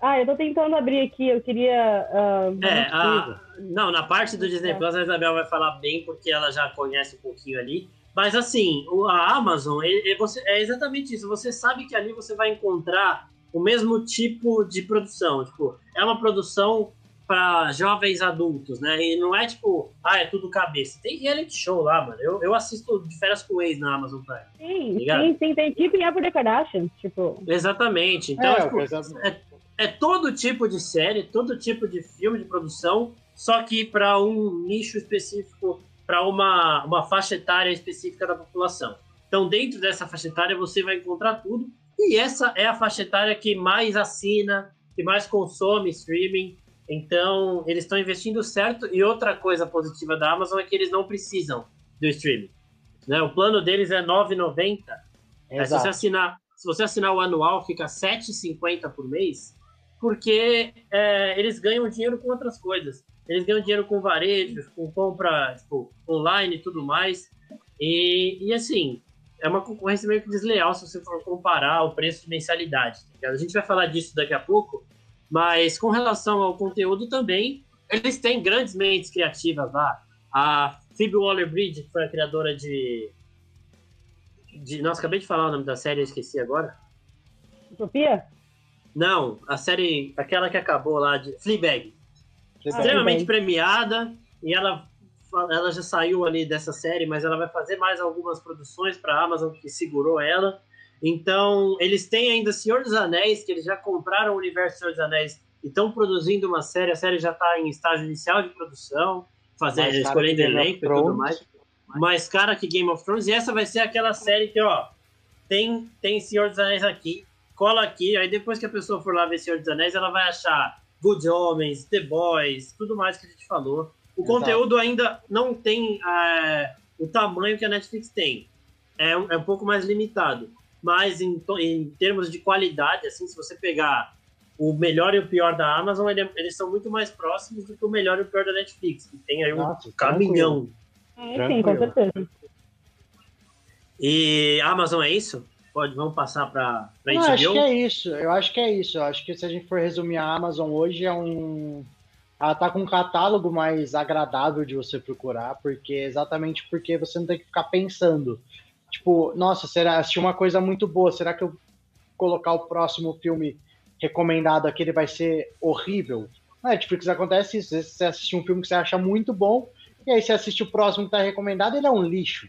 Speaker 3: Ah, eu tô tentando abrir aqui, eu queria. Uh,
Speaker 2: é, a... não, na parte do Disney. Plus a Isabel vai falar bem, porque ela já conhece um pouquinho ali. Mas assim, a Amazon é, é exatamente isso. Você sabe que ali você vai encontrar o mesmo tipo de produção. Tipo, é uma produção para jovens adultos, né? E não é tipo, ah, é tudo cabeça. Tem reality show lá, mano. Eu, eu assisto de férias com ex na Amazon Prime.
Speaker 3: Sim, tá sim, sim, tem tipo em Apple Kardashian, tipo.
Speaker 2: Exatamente. Então, é, tipo, é, é, todo tipo de série, todo tipo de filme de produção, só que para um nicho específico, para uma, uma faixa etária específica da população. Então, dentro dessa faixa etária, você vai encontrar tudo. E essa é a faixa etária que mais assina, que mais consome streaming, então, eles estão investindo certo. E outra coisa positiva da Amazon é que eles não precisam do streaming. Né? O plano deles é R$ 9,90. É, se, você assinar, se você assinar o anual, fica R$ 7,50 por mês, porque é, eles ganham dinheiro com outras coisas. Eles ganham dinheiro com varejos, com compra tipo, online e tudo mais. E, e assim, é uma concorrência meio que desleal se você for comparar o preço de mensalidade. Tá a gente vai falar disso daqui a pouco, mas com relação ao conteúdo também, eles têm grandes mentes criativas lá. A Phoebe Waller-Bridge, que foi a criadora de... de... Nossa, acabei de falar o nome da série, eu esqueci agora.
Speaker 3: Utopia?
Speaker 2: Não, a série, aquela que acabou lá, de Fleabag. Fleabag. Extremamente premiada, e ela, ela já saiu ali dessa série, mas ela vai fazer mais algumas produções para a Amazon, que segurou ela. Então, eles têm ainda Senhor dos Anéis, que eles já compraram o universo Senhor dos Anéis e estão produzindo uma série. A série já está em estágio inicial de produção. fazer, escolhendo elenco e tudo mais. Mais cara que Game of Thrones. E essa vai ser aquela série que, ó, tem, tem Senhor dos Anéis aqui, cola aqui, aí depois que a pessoa for lá ver Senhor dos Anéis, ela vai achar Good Homens, The Boys, tudo mais que a gente falou. O Exato. conteúdo ainda não tem é, o tamanho que a Netflix tem. É, é um pouco mais limitado. Mas em, em termos de qualidade, assim, se você pegar o melhor e o pior da Amazon, ele, eles são muito mais próximos do que o melhor e o pior da Netflix, que tem aí um Nossa, caminhão.
Speaker 3: É, sim, com certeza.
Speaker 2: E a Amazon é isso? Pode, vamos passar para
Speaker 1: a HBO? Acho que é isso. Eu acho que é isso. Eu acho que se a gente for resumir a Amazon hoje é um ela tá com um catálogo mais agradável de você procurar, porque exatamente porque você não tem que ficar pensando. Tipo, nossa, será assistir uma coisa muito boa, será que eu colocar o próximo filme recomendado aqui ele vai ser horrível? Na Netflix acontece isso, você assiste um filme que você acha muito bom, e aí você assiste o próximo que tá recomendado, ele é um lixo.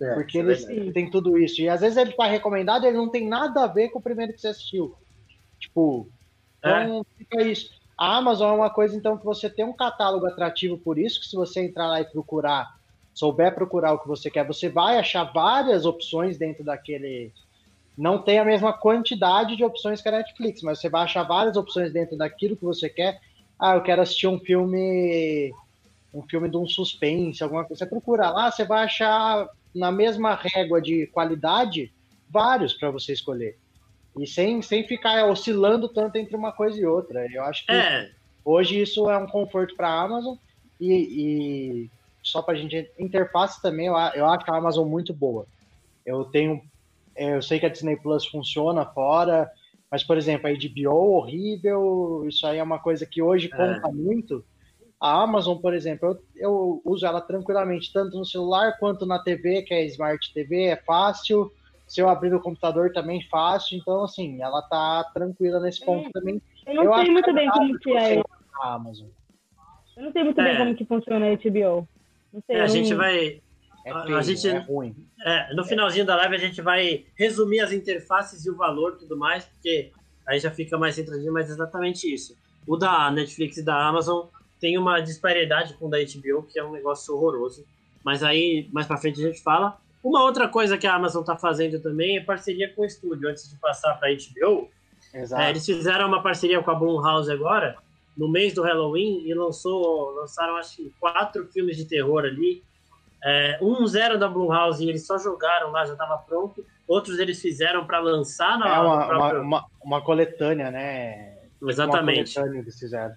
Speaker 1: É, porque ele é tem tudo isso. E às vezes ele tá recomendado ele não tem nada a ver com o primeiro que você assistiu. Tipo, então é. fica isso. A Amazon é uma coisa, então, que você tem um catálogo atrativo por isso, que se você entrar lá e procurar, souber procurar o que você quer, você vai achar várias opções dentro daquele. Não tem a mesma quantidade de opções que a Netflix, mas você vai achar várias opções dentro daquilo que você quer. Ah, eu quero assistir um filme. Um filme de um suspense, alguma coisa. Você procura lá, você vai achar na mesma régua de qualidade vários para você escolher. E sem, sem ficar oscilando tanto entre uma coisa e outra. Eu acho que é. hoje isso é um conforto para a Amazon. E, e só para a gente. Interface também, eu, eu acho a Amazon muito boa. Eu tenho. É, eu sei que a Disney Plus funciona fora, mas, por exemplo, a HBO horrível, isso aí é uma coisa que hoje é. conta muito. A Amazon, por exemplo, eu, eu, uso ela tranquilamente, tanto no celular quanto na TV, que é Smart TV, é fácil se eu abrir o computador também fácil, então assim, ela tá tranquila nesse ponto é, também.
Speaker 3: Eu não eu sei muito bem como que é.
Speaker 1: A Amazon.
Speaker 3: Eu não sei muito é. bem como que funciona a HBO.
Speaker 2: É, a gente vai. É a gente,
Speaker 1: é ruim.
Speaker 2: É, no finalzinho da live a gente vai resumir as interfaces e o valor e tudo mais, porque aí já fica mais centradinho, mas é exatamente isso. O da Netflix e da Amazon tem uma disparidade com o da HBO, que é um negócio horroroso. Mas aí, mais pra frente a gente fala. Uma outra coisa que a Amazon está fazendo também é parceria com o estúdio. Antes de passar para a HBO, é, eles fizeram uma parceria com a Blumhouse agora, no mês do Halloween, e lançou, lançaram acho que quatro filmes de terror ali. É, um zero da Blumhouse e eles só jogaram lá, já estava pronto. Outros eles fizeram para lançar na
Speaker 1: é uma, próprio... uma, uma, coletânea, né?
Speaker 2: Exatamente.
Speaker 1: Uma coletânea eles fizeram.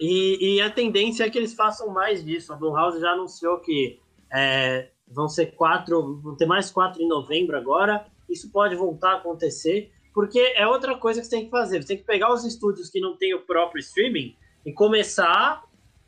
Speaker 2: E, e, a tendência é que eles façam mais disso. A Blumhouse já anunciou que é, Vão ser quatro, vão ter mais quatro em novembro agora. Isso pode voltar a acontecer, porque é outra coisa que você tem que fazer. Você tem que pegar os estúdios que não têm o próprio streaming e começar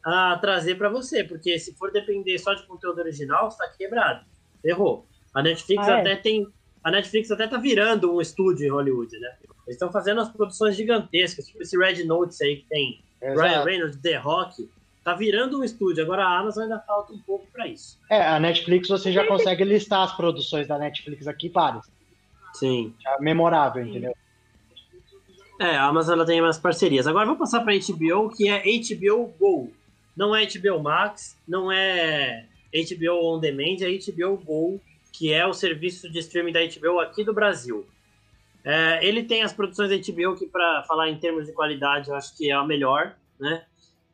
Speaker 2: a trazer para você, porque se for depender só de conteúdo original, está quebrado. Errou. A Netflix ah, é? até tem, a Netflix até tá virando um estúdio em Hollywood, né? Eles estão fazendo as produções gigantescas, tipo esse Red Notes aí que tem Exato. Ryan Reynolds, The Rock tá virando um estúdio. Agora a Amazon ainda falta um pouco para isso.
Speaker 1: É, a Netflix você já consegue listar as produções da Netflix aqui, várias.
Speaker 2: Sim.
Speaker 1: É memorável, entendeu?
Speaker 2: É, a Amazon ela tem umas parcerias. Agora vamos passar para HBO, que é HBO Go. Não é HBO Max, não é HBO On Demand, é HBO Go, que é o serviço de streaming da HBO aqui do Brasil. É, ele tem as produções da HBO que, para falar em termos de qualidade, eu acho que é a melhor, né?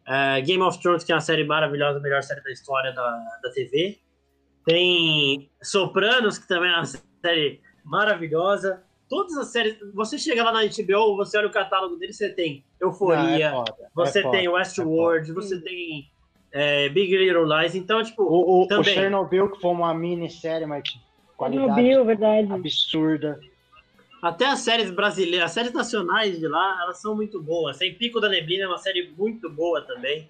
Speaker 2: É, Game of Thrones, que é uma série maravilhosa, a melhor série da história da, da TV. Tem Sopranos, que também é uma série maravilhosa. Todas as séries. Você chega lá na HBO, você olha o catálogo dele, você tem Euforia, Não, é foda, você é tem Westworld, é você tem é, Big Little Lies. Então, tipo.
Speaker 1: O, o, também... o Chernobyl, que foi uma minissérie, mas qualidade Chernobyl,
Speaker 3: verdade.
Speaker 1: absurda.
Speaker 2: Até as séries brasileiras, as séries nacionais de lá, elas são muito boas. Sem Pico da Neblina é uma série muito boa também.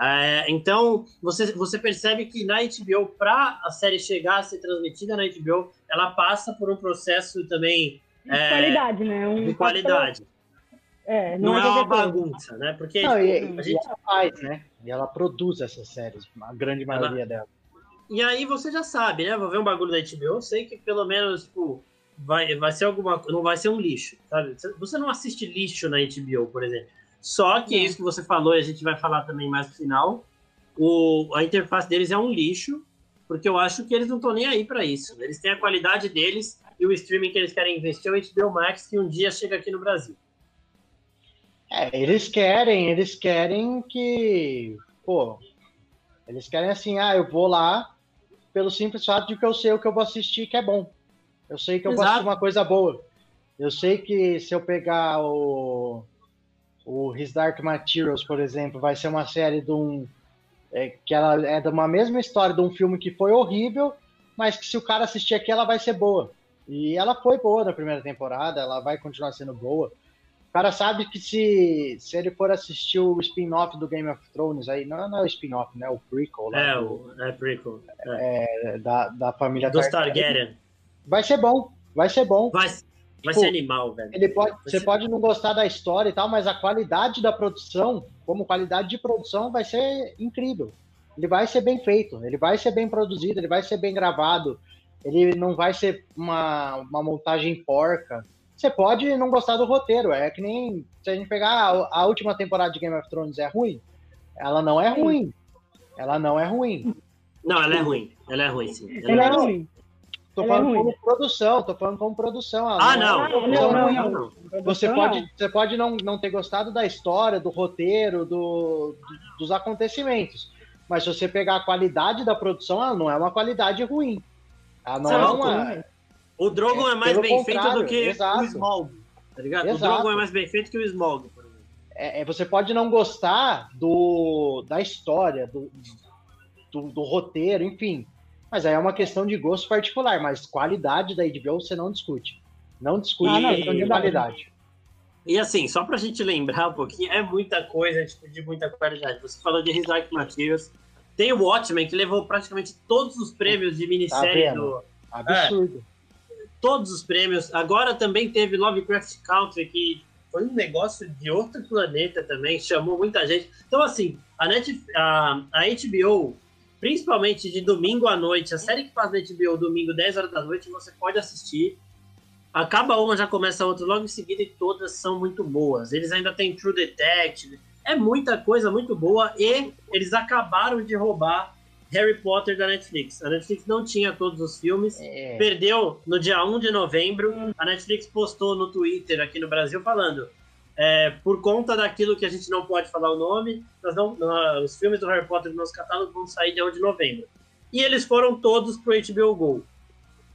Speaker 2: É, então, você, você percebe que na HBO, para a série chegar a ser transmitida na HBO, ela passa por um processo também.
Speaker 3: De é, qualidade, né? Um
Speaker 2: de qualidade. É, não, não é, é uma bagunça, né? Porque
Speaker 1: não, e, a gente ela faz, né? E ela produz essas séries, a grande maioria ela... dela.
Speaker 2: E aí você já sabe, né? Vou ver um bagulho da HBO, eu sei que pelo menos, tipo, vai, vai ser alguma não vai ser um lixo, sabe? Você não assiste lixo na HBO, por exemplo. Só que é isso que você falou, e a gente vai falar também mais no final, o, a interface deles é um lixo, porque eu acho que eles não estão nem aí para isso. Eles têm a qualidade deles e o streaming que eles querem investir é o HBO Max, que um dia chega aqui no Brasil.
Speaker 1: É, eles querem, eles querem que, pô, eles querem assim, ah, eu vou lá pelo simples fato de que eu sei o que eu vou assistir que é bom. Eu sei que eu Exato. vou assistir uma coisa boa. Eu sei que se eu pegar o, o His Dark Materials, por exemplo, vai ser uma série de um. É, que ela é de uma mesma história de um filme que foi horrível, mas que se o cara assistir aqui, ela vai ser boa. E ela foi boa na primeira temporada, ela vai continuar sendo boa. O cara sabe que se, se ele for assistir o spin-off do Game of Thrones aí, não, não é o spin-off, né? O prequel.
Speaker 2: Lá, é, do, é prequel.
Speaker 1: É. É, da, da família
Speaker 2: do Targaryen.
Speaker 1: Vai ser bom, vai ser bom.
Speaker 2: Vai, Vai tipo, ser animal, velho.
Speaker 1: Ele pode, você ser... pode não gostar da história e tal, mas a qualidade da produção, como qualidade de produção, vai ser incrível. Ele vai ser bem feito, ele vai ser bem produzido, ele vai ser bem gravado, ele não vai ser uma, uma montagem porca. Você pode não gostar do roteiro, é que nem se a gente pegar a, a última temporada de Game of Thrones é ruim, ela não é ruim. Ela não é ruim.
Speaker 2: Não, ela é ruim. Ela é ruim, sim.
Speaker 3: Ela, ela é ruim.
Speaker 1: Tô Ela é falando é como produção, tô falando como produção.
Speaker 2: Ah, não.
Speaker 1: Não, não, não, não. Você pode, você pode não, não ter gostado da história, do roteiro, do, dos acontecimentos. Mas se você pegar a qualidade da produção, ela não é uma qualidade ruim. Ela não, é uma.
Speaker 2: O Drogon é, é mais bem feito do que exato. o Smog. Tá ligado? Exato. O Drogon é mais bem feito que o Smog, por exemplo.
Speaker 1: É, é, você pode não gostar do, da história, do, do, do roteiro, enfim. Mas aí é uma questão de gosto particular, mas qualidade da HBO você não discute. Não discute ah, não, questão de qualidade.
Speaker 2: E assim, só pra gente lembrar um pouquinho, é muita coisa, tipo, de muita qualidade. Você falou de His Dark Materials. Tem o Watchmen, que levou praticamente todos os prêmios de minissérie tá do.
Speaker 1: Absurdo.
Speaker 2: É, todos os prêmios. Agora também teve Lovecraft Country, que foi um negócio de outro planeta também, chamou muita gente. Então, assim, a, Net, a, a HBO principalmente de domingo à noite, a série que faz na HBO domingo, 10 horas da noite, você pode assistir. Acaba uma, já começa a outra logo em seguida e todas são muito boas. Eles ainda têm True Detective. É muita coisa muito boa e eles acabaram de roubar Harry Potter da Netflix. A Netflix não tinha todos os filmes, é. perdeu no dia 1 de novembro. A Netflix postou no Twitter aqui no Brasil falando: é, por conta daquilo que a gente não pode falar o nome, nós não, nós, os filmes do Harry Potter no nosso catálogo vão sair dia 1 de novembro. E eles foram todos pro HBO Go.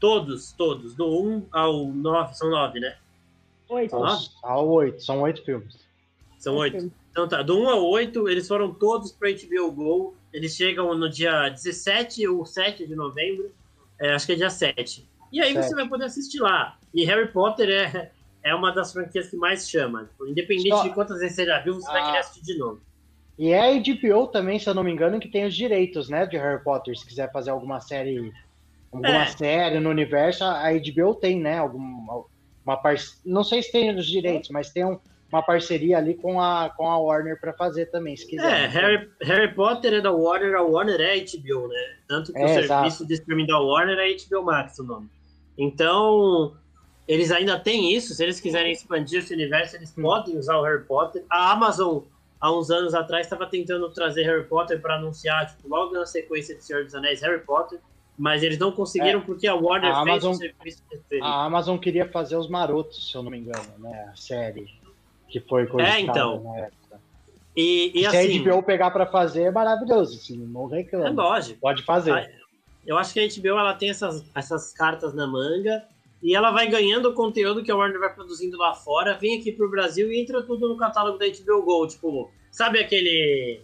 Speaker 2: Todos, todos. Do 1 ao 9, são 9, né?
Speaker 3: 8. São 9?
Speaker 1: Ao 8, são 8 filmes.
Speaker 2: São 8. Então tá, do 1 ao 8, eles foram todos pro HBO Go. Eles chegam no dia 17 ou 7 de novembro. É, acho que é dia 7. E aí 7. você vai poder assistir lá. E Harry Potter é, é uma das franquias que mais chama. Tipo, independente Só... de quantas vezes você já viu, você ah. vai querer assistir de novo.
Speaker 1: E é a HBO também, se eu não me engano, que tem os direitos, né, de Harry Potter. Se quiser fazer alguma série, alguma é. série no universo, a HBO tem, né, alguma uma par... não sei se tem os direitos, mas tem um, uma parceria ali com a, com a Warner para fazer também, se quiser.
Speaker 2: É, Harry, Harry Potter é da Warner, a Warner é a HBO, né? Tanto que é, o serviço exato. de streaming da Warner é HBO Max o nome. Então, eles ainda têm isso, se eles quiserem expandir esse universo, eles podem usar o Harry Potter. A Amazon, há uns anos atrás, estava tentando trazer Harry Potter para anunciar, tipo, logo na sequência de Senhor dos Anéis, Harry Potter, mas eles não conseguiram é, porque a Warner a fez Amazon, o serviço
Speaker 1: A Amazon queria fazer os marotos, se eu não me engano, né? A série que foi
Speaker 2: É, então. Na época. E, e,
Speaker 1: e
Speaker 2: assim,
Speaker 1: se a HBO pegar para fazer, é maravilhoso, assim, não reclama.
Speaker 2: É lógico.
Speaker 1: Pode fazer.
Speaker 2: Eu acho que a HBO ela tem essas, essas cartas na manga e ela vai ganhando o conteúdo que a Warner vai produzindo lá fora, vem aqui pro Brasil e entra tudo no catálogo da HBO Go. Tipo, sabe aquele.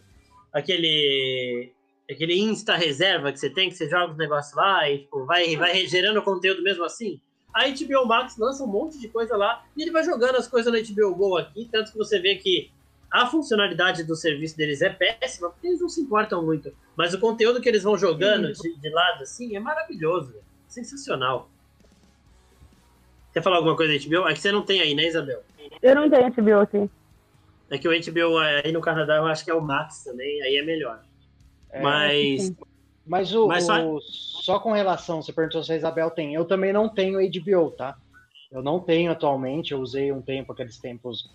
Speaker 2: aquele. aquele Insta reserva que você tem, que você joga os negócios lá e tipo, vai, vai gerando conteúdo mesmo assim? A HBO Max lança um monte de coisa lá e ele vai jogando as coisas na HBO Go aqui, tanto que você vê que a funcionalidade do serviço deles é péssima, porque eles não se importam muito. Mas o conteúdo que eles vão jogando de, de lado assim é maravilhoso, sensacional. Quer falar alguma coisa da HBO? É que você não tem aí, né, Isabel?
Speaker 3: Eu não tenho HBO aqui.
Speaker 2: É que o HBO aí no Canadá eu acho que é o Max também, aí é melhor. É, mas.
Speaker 1: Mas, o, mas só... o, só... com relação, você perguntou se a Isabel tem. Eu também não tenho HBO, tá? Eu não tenho atualmente, eu usei um tempo, aqueles tempos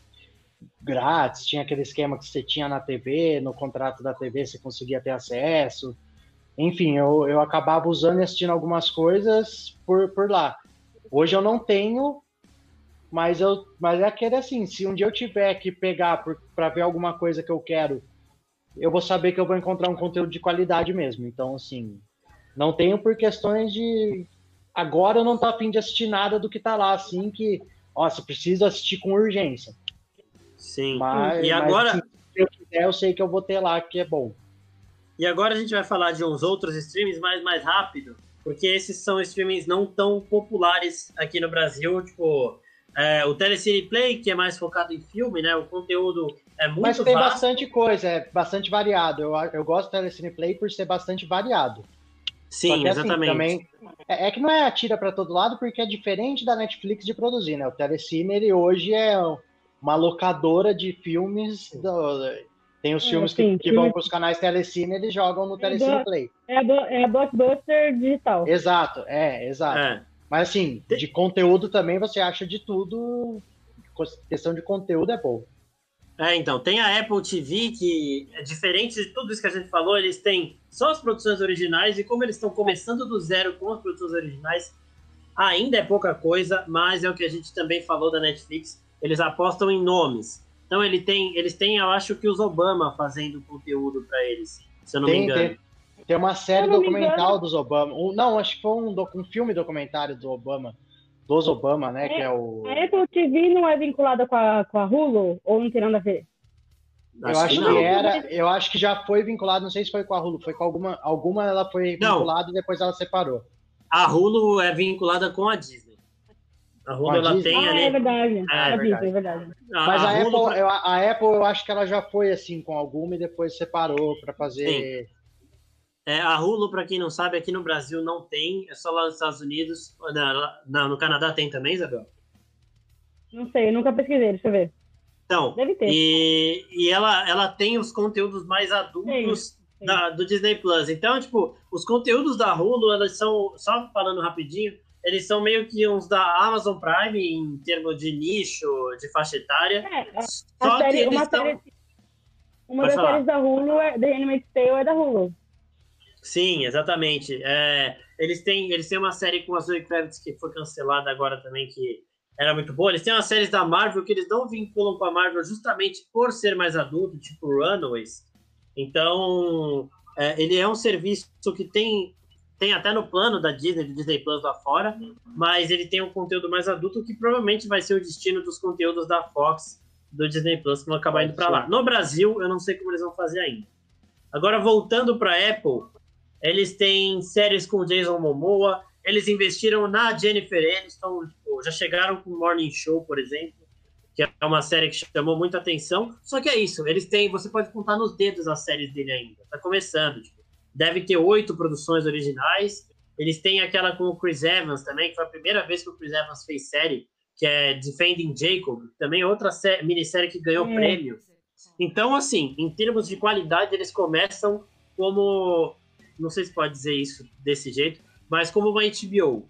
Speaker 1: grátis, tinha aquele esquema que você tinha na TV, no contrato da TV você conseguia ter acesso. Enfim, eu, eu acabava usando e assistindo algumas coisas por, por lá. Hoje eu não tenho, mas, eu, mas é aquele assim, se um dia eu tiver que pegar para ver alguma coisa que eu quero, eu vou saber que eu vou encontrar um conteúdo de qualidade mesmo. Então, assim, não tenho por questões de. Agora eu não tô afim de assistir nada do que tá lá, assim, que, ó, você precisa assistir com urgência.
Speaker 2: Sim. Mas, e agora. Mas, assim,
Speaker 1: se eu quiser, eu sei que eu vou ter lá, que é bom.
Speaker 2: E agora a gente vai falar de uns outros streams mais, mais rápido, porque esses são streamings não tão populares aqui no Brasil, tipo. É, o Telecine Play, que é mais focado em filme, né? O conteúdo é muito Mas
Speaker 1: tem vasto. bastante coisa, é bastante variado. Eu, eu gosto do Telecine Play por ser bastante variado.
Speaker 2: Sim, que, assim, exatamente. Também,
Speaker 1: é, é, que não é atira para todo lado, porque é diferente da Netflix de produzir, né? O Telecine, ele hoje é uma locadora de filmes. Do, tem os é, filmes que, que vão para os canais Telecine, eles jogam no é Telecine Play.
Speaker 3: É a, é a Blockbuster digital.
Speaker 1: Exato, é, exato. É. Mas assim, de conteúdo também você acha de tudo. Questão de conteúdo é bom.
Speaker 2: É, então, tem a Apple TV, que é diferente de tudo isso que a gente falou, eles têm só as produções originais, e como eles estão começando do zero com as produções originais, ainda é pouca coisa, mas é o que a gente também falou da Netflix, eles apostam em nomes. Então ele tem, eles têm, eu acho que os Obama fazendo conteúdo para eles, se eu não tem, me engano.
Speaker 1: Tem, tem uma série documental dos Obama. Um, não, acho que foi um, um filme documentário do Obama dos Obama, né? É, que é o.
Speaker 3: A Apple TV não é vinculada com a, com a Hulu ou não tem nada a ver?
Speaker 1: Eu acho, acho que, que era, eu acho que já foi vinculado, não sei se foi com a Hulu, foi com alguma, alguma ela foi vinculada e depois ela separou.
Speaker 2: A Hulu é vinculada com a Disney. A Hulu ela
Speaker 3: Disney?
Speaker 2: tem
Speaker 3: ah, ali. É verdade. É, é verdade. é verdade.
Speaker 1: Mas a, a, Apple, eu, a Apple, eu acho que ela já foi assim com alguma e depois separou para fazer. Sim.
Speaker 2: É, a Hulu, para quem não sabe, aqui no Brasil não tem, é só lá nos Estados Unidos. Não, no Canadá tem também, Isabel?
Speaker 3: Não sei, nunca pesquisei, deixa eu ver.
Speaker 2: Então, Deve ter. E, e ela, ela tem os conteúdos mais adultos sim, sim. Da, do Disney Plus. Então, tipo, os conteúdos da Hulu, elas são, só falando rapidinho, eles são meio que uns da Amazon Prime em termos de nicho, de faixa etária. É,
Speaker 3: só série, que eles uma série, uma Pode das falar. séries da Hulu, é, The Animated Tale, é da Hulu.
Speaker 2: Sim, exatamente. É, eles, têm, eles têm uma série com a Zoe Kravitz que foi cancelada agora também, que era muito boa. Eles têm umas séries da Marvel que eles não vinculam com a Marvel justamente por ser mais adulto, tipo Runaways. Então, é, ele é um serviço que tem, tem até no plano da Disney, do Disney Plus lá fora, mas ele tem um conteúdo mais adulto que provavelmente vai ser o destino dos conteúdos da Fox, do Disney Plus, que vão acabar indo para lá. No Brasil, eu não sei como eles vão fazer ainda. Agora, voltando para Apple, eles têm séries com o Jason Momoa, eles investiram na Jennifer Aniston, tipo, já chegaram com o Morning Show, por exemplo, que é uma série que chamou muita atenção. Só que é isso, eles têm, você pode contar nos dedos as séries dele ainda. Tá começando, tipo, deve ter oito produções originais. Eles têm aquela com o Chris Evans também, que foi a primeira vez que o Chris Evans fez série, que é Defending Jacob, também outra minissérie que ganhou é. prêmio. Então, assim, em termos de qualidade, eles começam como não sei se pode dizer isso desse jeito, mas como uma HBO.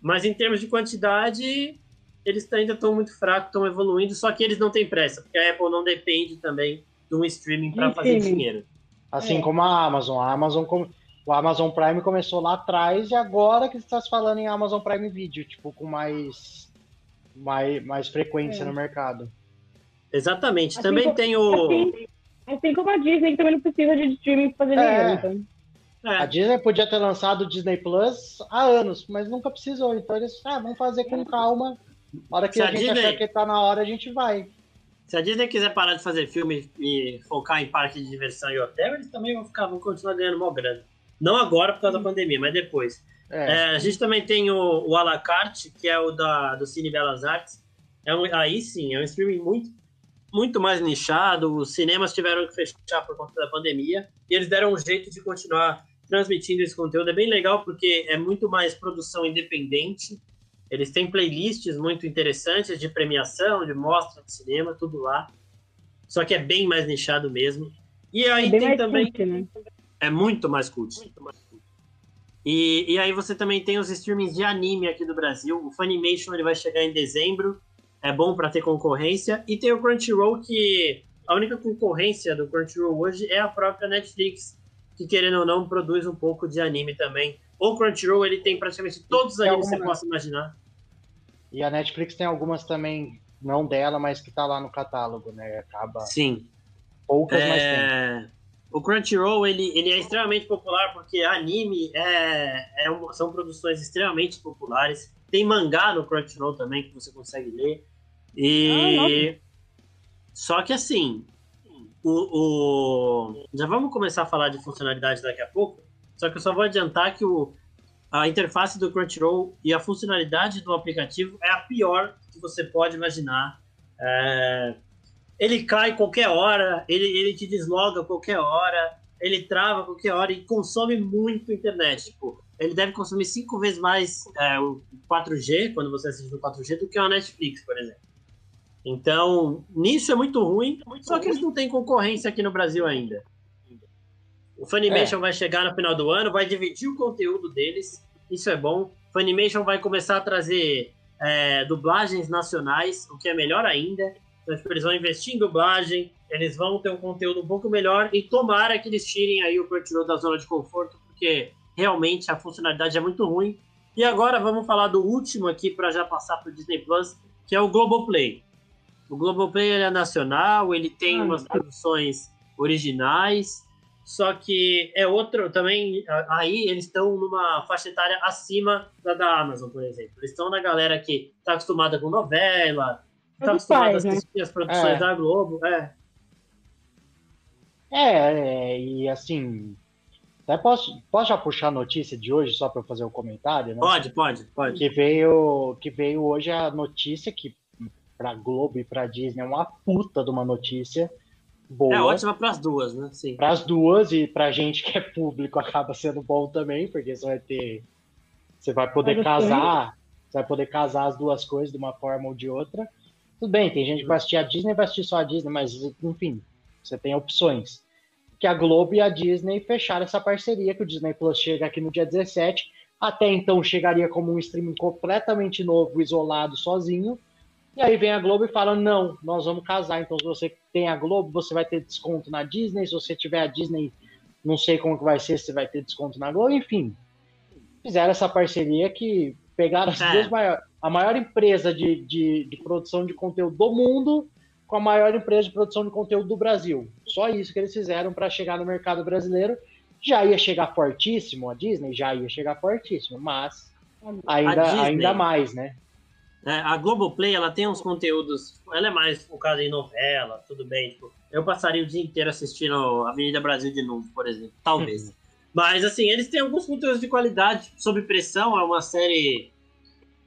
Speaker 2: Mas em termos de quantidade, eles ainda estão muito fracos, estão evoluindo, só que eles não têm pressa, porque a Apple não depende também de um streaming para fazer dinheiro.
Speaker 1: Assim é. como a Amazon. A Amazon, o Amazon Prime começou lá atrás e agora que está se falando em Amazon Prime Video, tipo, com mais, mais, mais frequência é. no mercado.
Speaker 2: Exatamente. Assim também como, tem o.
Speaker 3: Assim, assim, como a Disney, que também não precisa de streaming para fazer é. dinheiro. Então.
Speaker 1: É. A Disney podia ter lançado o Disney Plus há anos, mas nunca precisou. Então eles, ah, vamos fazer com calma. Na hora que Se a, a gente Disney... achar que tá na hora, a gente vai.
Speaker 2: Se a Disney quiser parar de fazer filme e focar em parque de diversão e hotel, eles também vão ficar, vão continuar ganhando mó grana. Não agora por causa da pandemia, mas depois. É. É, a gente também tem o, o Alacarte, que é o da, do Cine Belas Artes. É um, aí sim, é um streaming muito, muito mais nichado. Os cinemas tiveram que fechar por conta da pandemia e eles deram um jeito de continuar transmitindo esse conteúdo. É bem legal porque é muito mais produção independente. Eles têm playlists muito interessantes de premiação, de mostra de cinema, tudo lá. Só que é bem mais nichado mesmo. E aí é tem também. Cult, né? É muito mais cult. Muito mais cult. E, e aí você também tem os streamings de anime aqui do Brasil. O Funimation ele vai chegar em dezembro. é bom para ter concorrência. E tem o Crunchyroll, que a única concorrência do Crunchyroll hoje é a própria Netflix, que querendo ou não produz um pouco de anime também. O Crunchyroll ele tem praticamente todos os animes que você possa imaginar.
Speaker 1: E a Netflix tem algumas também, não dela, mas que tá lá no catálogo, né? Acaba.
Speaker 2: Sim.
Speaker 1: Poucas, é... mas tem.
Speaker 2: O Crunchyroll ele, ele é extremamente popular porque anime é, é um, são produções extremamente populares. Tem mangá no Crunchyroll também que você consegue ler. E ah, só que assim, o, o, já vamos começar a falar de funcionalidade daqui a pouco. Só que eu só vou adiantar que o, a interface do Crunchyroll e a funcionalidade do aplicativo é a pior que você pode imaginar. É, ele cai qualquer hora, ele, ele te desloga qualquer hora, ele trava qualquer hora e consome muito internet. Tipo, ele deve consumir cinco vezes mais é, o 4G, quando você assiste no 4G, do que o Netflix, por exemplo. Então, nisso é muito ruim, muito só que eles não têm concorrência aqui no Brasil ainda. O Funimation é. vai chegar no final do ano, vai dividir o conteúdo deles, isso é bom. Funimation vai começar a trazer é, dublagens nacionais, o que é melhor ainda. Então, tipo, eles vão investir em dublagem, eles vão ter um conteúdo um pouco melhor e tomara que eles tirem aí o Crunchyroll da zona de conforto, porque realmente a funcionalidade é muito ruim. E agora vamos falar do último aqui para já passar para o Disney Plus, que é o Globoplay. O Globoplay é nacional, ele tem ah, umas produções originais, só que é outro também. Aí eles estão numa faixa etária acima da da Amazon, por exemplo. Eles estão na galera que está acostumada com novela, tá acostumado a assistir né? as produções é. da Globo, é.
Speaker 1: é. É, e assim. Até posso, posso já puxar a notícia de hoje só para fazer o um comentário? Né?
Speaker 2: Pode, pode, pode.
Speaker 1: Que veio, que veio hoje a notícia que para Globo e para Disney é uma puta de uma notícia boa.
Speaker 2: É ótima para as duas, né? Sim.
Speaker 1: Para as duas e para gente que é público acaba sendo bom também, porque você vai ter, você vai poder casar, você vai poder casar as duas coisas de uma forma ou de outra. Tudo bem, tem gente que vai assistir a Disney vai assistir só a Disney, mas enfim, você tem opções. Que a Globo e a Disney fecharam essa parceria, que o Disney Plus chega aqui no dia 17. Até então chegaria como um streaming completamente novo, isolado, sozinho. E aí vem a Globo e fala: não, nós vamos casar. Então, se você tem a Globo, você vai ter desconto na Disney. Se você tiver a Disney, não sei como que vai ser, se vai ter desconto na Globo. Enfim, fizeram essa parceria que pegaram as é. duas maiores a maior empresa de, de, de, produção de conteúdo do mundo com a maior empresa de produção de conteúdo do Brasil. Só isso que eles fizeram para chegar no mercado brasileiro. Já ia chegar fortíssimo, a Disney já ia chegar fortíssimo, mas ainda, ainda mais, né?
Speaker 2: É, a Globoplay, ela tem uns conteúdos, ela é mais focada em novela, tudo bem. Tipo, eu passaria o dia inteiro assistindo Avenida Brasil de novo, por exemplo, talvez. Mas, assim, eles têm alguns conteúdos de qualidade. Tipo, Sob Pressão é uma série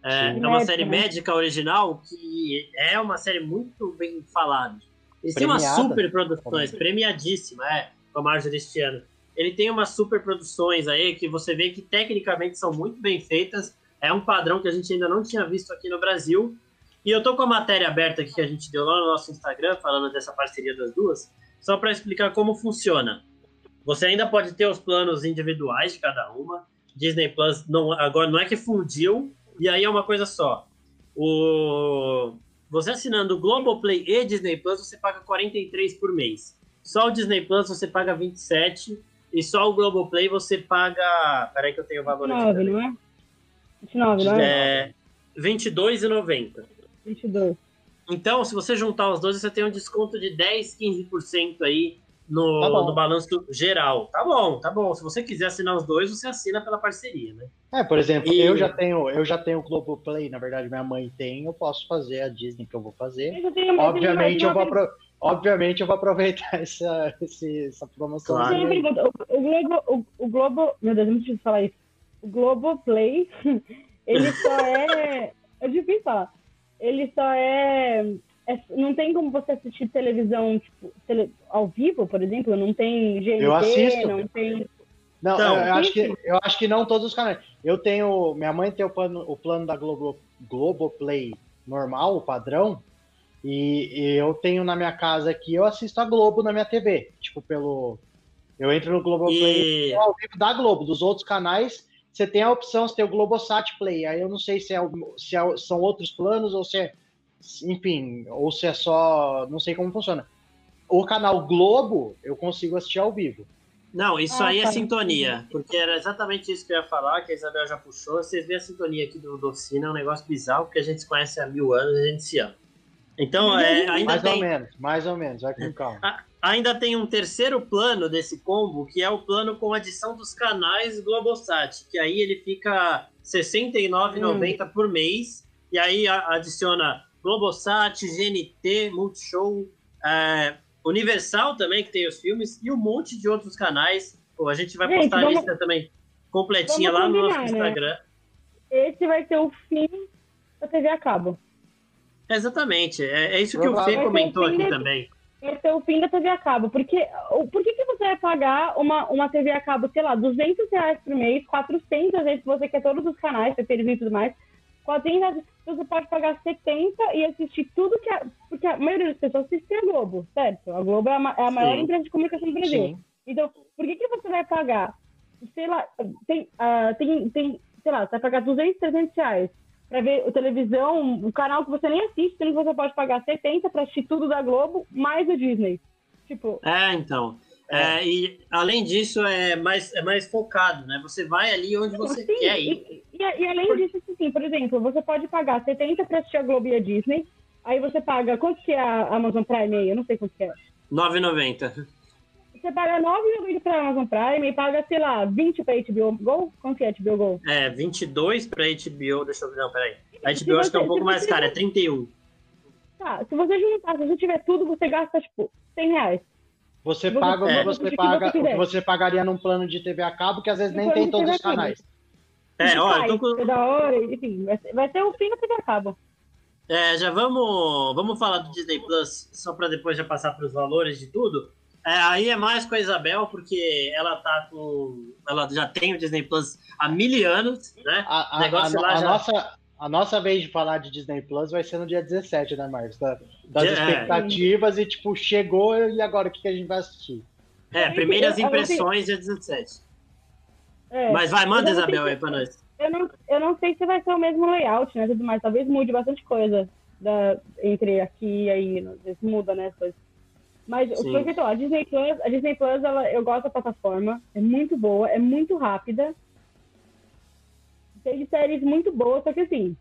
Speaker 2: é, é uma série né? médica original que é uma série muito bem falada. Eles têm umas super produções, premiadíssima, é, com a Marjorie este ano. Ele tem umas super produções aí que você vê que tecnicamente são muito bem feitas. É um padrão que a gente ainda não tinha visto aqui no Brasil. E eu tô com a matéria aberta aqui que a gente deu lá no nosso Instagram, falando dessa parceria das duas, só para explicar como funciona. Você ainda pode ter os planos individuais de cada uma. Disney Plus não, agora não é que fundiu, e aí é uma coisa só. O... Você assinando o Globoplay e Disney Plus, você paga 43 por mês. Só o Disney Plus você paga 27 e só o Globoplay você paga. Peraí que eu tenho o valor
Speaker 3: 29, aqui. Não é? 29, não é? É
Speaker 2: 22,90.
Speaker 3: 22.
Speaker 2: Então, se você juntar os dois, você tem um desconto de 10, 15% aí no, tá no balanço geral. Tá bom, tá bom. Se você quiser assinar os dois, você assina pela parceria, né?
Speaker 1: É, por exemplo, e... eu já tenho, eu já tenho o Globoplay, na verdade minha mãe tem, eu posso fazer a Disney que eu vou fazer. Eu obviamente eu vou apro... obviamente eu vou aproveitar essa, essa promoção.
Speaker 3: Claro. O, o, Globo, o, o Globo, meu Deus, é muito difícil falar isso. O Globoplay, ele só é, é difícil falar. Ele só é é, não tem como você assistir televisão tipo, tele, ao vivo, por exemplo? Não tem GNT,
Speaker 1: eu assisto.
Speaker 3: não tem.
Speaker 1: Não, eu, eu acho que, eu acho que não todos os canais. Eu tenho. Minha mãe tem o plano, o plano da Globo, Globoplay normal, o padrão. E, e, eu tenho na minha casa aqui, eu assisto a Globo na minha TV. Tipo, pelo. Eu entro no Globoplay e... ao vivo da Globo. Dos outros canais, você tem a opção, você tem o Globosat Play. Aí eu não sei se, é, se é, são outros planos ou se é enfim, ou se é só. Não sei como funciona. O canal Globo eu consigo assistir ao vivo.
Speaker 2: Não, isso ah, aí é tá. sintonia, porque era exatamente isso que eu ia falar, que a Isabel já puxou. Vocês vêem a sintonia aqui do Docina, é um negócio bizarro, porque a gente se conhece há mil anos e a gente se ama. Então, é, ainda
Speaker 1: mais
Speaker 2: tem...
Speaker 1: ou menos, mais ou menos, vai com calma.
Speaker 2: Ainda tem um terceiro plano desse combo, que é o plano com adição dos canais Globosat, que aí ele fica R$ 69,90 hum. por mês, e aí adiciona Globosat, GNT, Multishow, é, Universal também, que tem os filmes, e um monte de outros canais. Pô, a gente vai gente, postar vamos, a lista também completinha lá no nosso né? Instagram. Né?
Speaker 3: Esse vai ser o fim da TV a cabo.
Speaker 2: Exatamente, é, é isso que o Fê comentou aqui de, também.
Speaker 3: Esse é o fim da TV a cabo, porque por que, que você vai pagar uma, uma TV a cabo, sei lá, 200 reais por mês, 400 vezes se você quer todos os canais, televisão e tudo mais, 400 você pode pagar 70 e assistir tudo que a, porque a maioria das pessoas assiste a Globo, certo? A Globo é a, é a maior empresa de comunicação do Brasil. Sim. Então, por que, que você vai pagar, sei lá, tem, uh, tem, tem, sei lá, você vai pagar 200, 300 reais para ver a televisão, um canal que você nem assiste, sendo que você pode pagar 70 para assistir tudo da Globo, mais o Disney. Tipo.
Speaker 2: É, então. É, e além disso, é mais, é mais focado, né? Você vai ali onde você sim, quer ir.
Speaker 3: E, e, e além por... disso, sim, por exemplo, você pode pagar 70 para assistir a Globo e a Disney. Aí você paga. Quanto que é a Amazon Prime aí? Eu não sei quanto que é.
Speaker 2: 9,90.
Speaker 3: Você paga 9,90 para a Amazon Prime e paga, sei lá, 20 para HBO Go? Quanto que é HBO Go?
Speaker 2: É, 22 para HBO. Deixa eu ver. Não, peraí. A HBO você, acho que é um pouco mais cara, é 31.
Speaker 3: Tá, se você juntar, se você tiver tudo, você gasta, tipo, 100 reais.
Speaker 1: Você paga é. você paga o que você pagaria num plano de TV a cabo que às vezes nem tem todos os canais.
Speaker 2: É, olha, tô com...
Speaker 3: da hora, enfim, vai ser, vai ser o fim da TV a cabo.
Speaker 2: É, já vamos, vamos falar do Disney Plus, só para depois já passar para os valores de tudo. É, aí é mais com a Isabel, porque ela tá com. Ela já tem o Disney Plus há mil anos, né?
Speaker 1: A, a, a, a já... nossa, a nossa vez de falar de Disney Plus vai ser no dia 17, né, Marcos? Da, das é, expectativas e, tipo, chegou e agora o que, que a gente vai assistir?
Speaker 2: É, primeiras impressões dia 17. É, Mas vai, manda, Isabel, aí pra nós.
Speaker 3: Eu não, eu não sei se vai ser o mesmo layout, né, tudo mais. Talvez mude bastante coisa da, entre aqui e aí. Às vezes muda, né, as coisas. Mas Sim. o que eu a Disney Plus, a Disney Plus, ela, eu gosto da plataforma, é muito boa, é muito rápida tem séries muito boas, só que assim,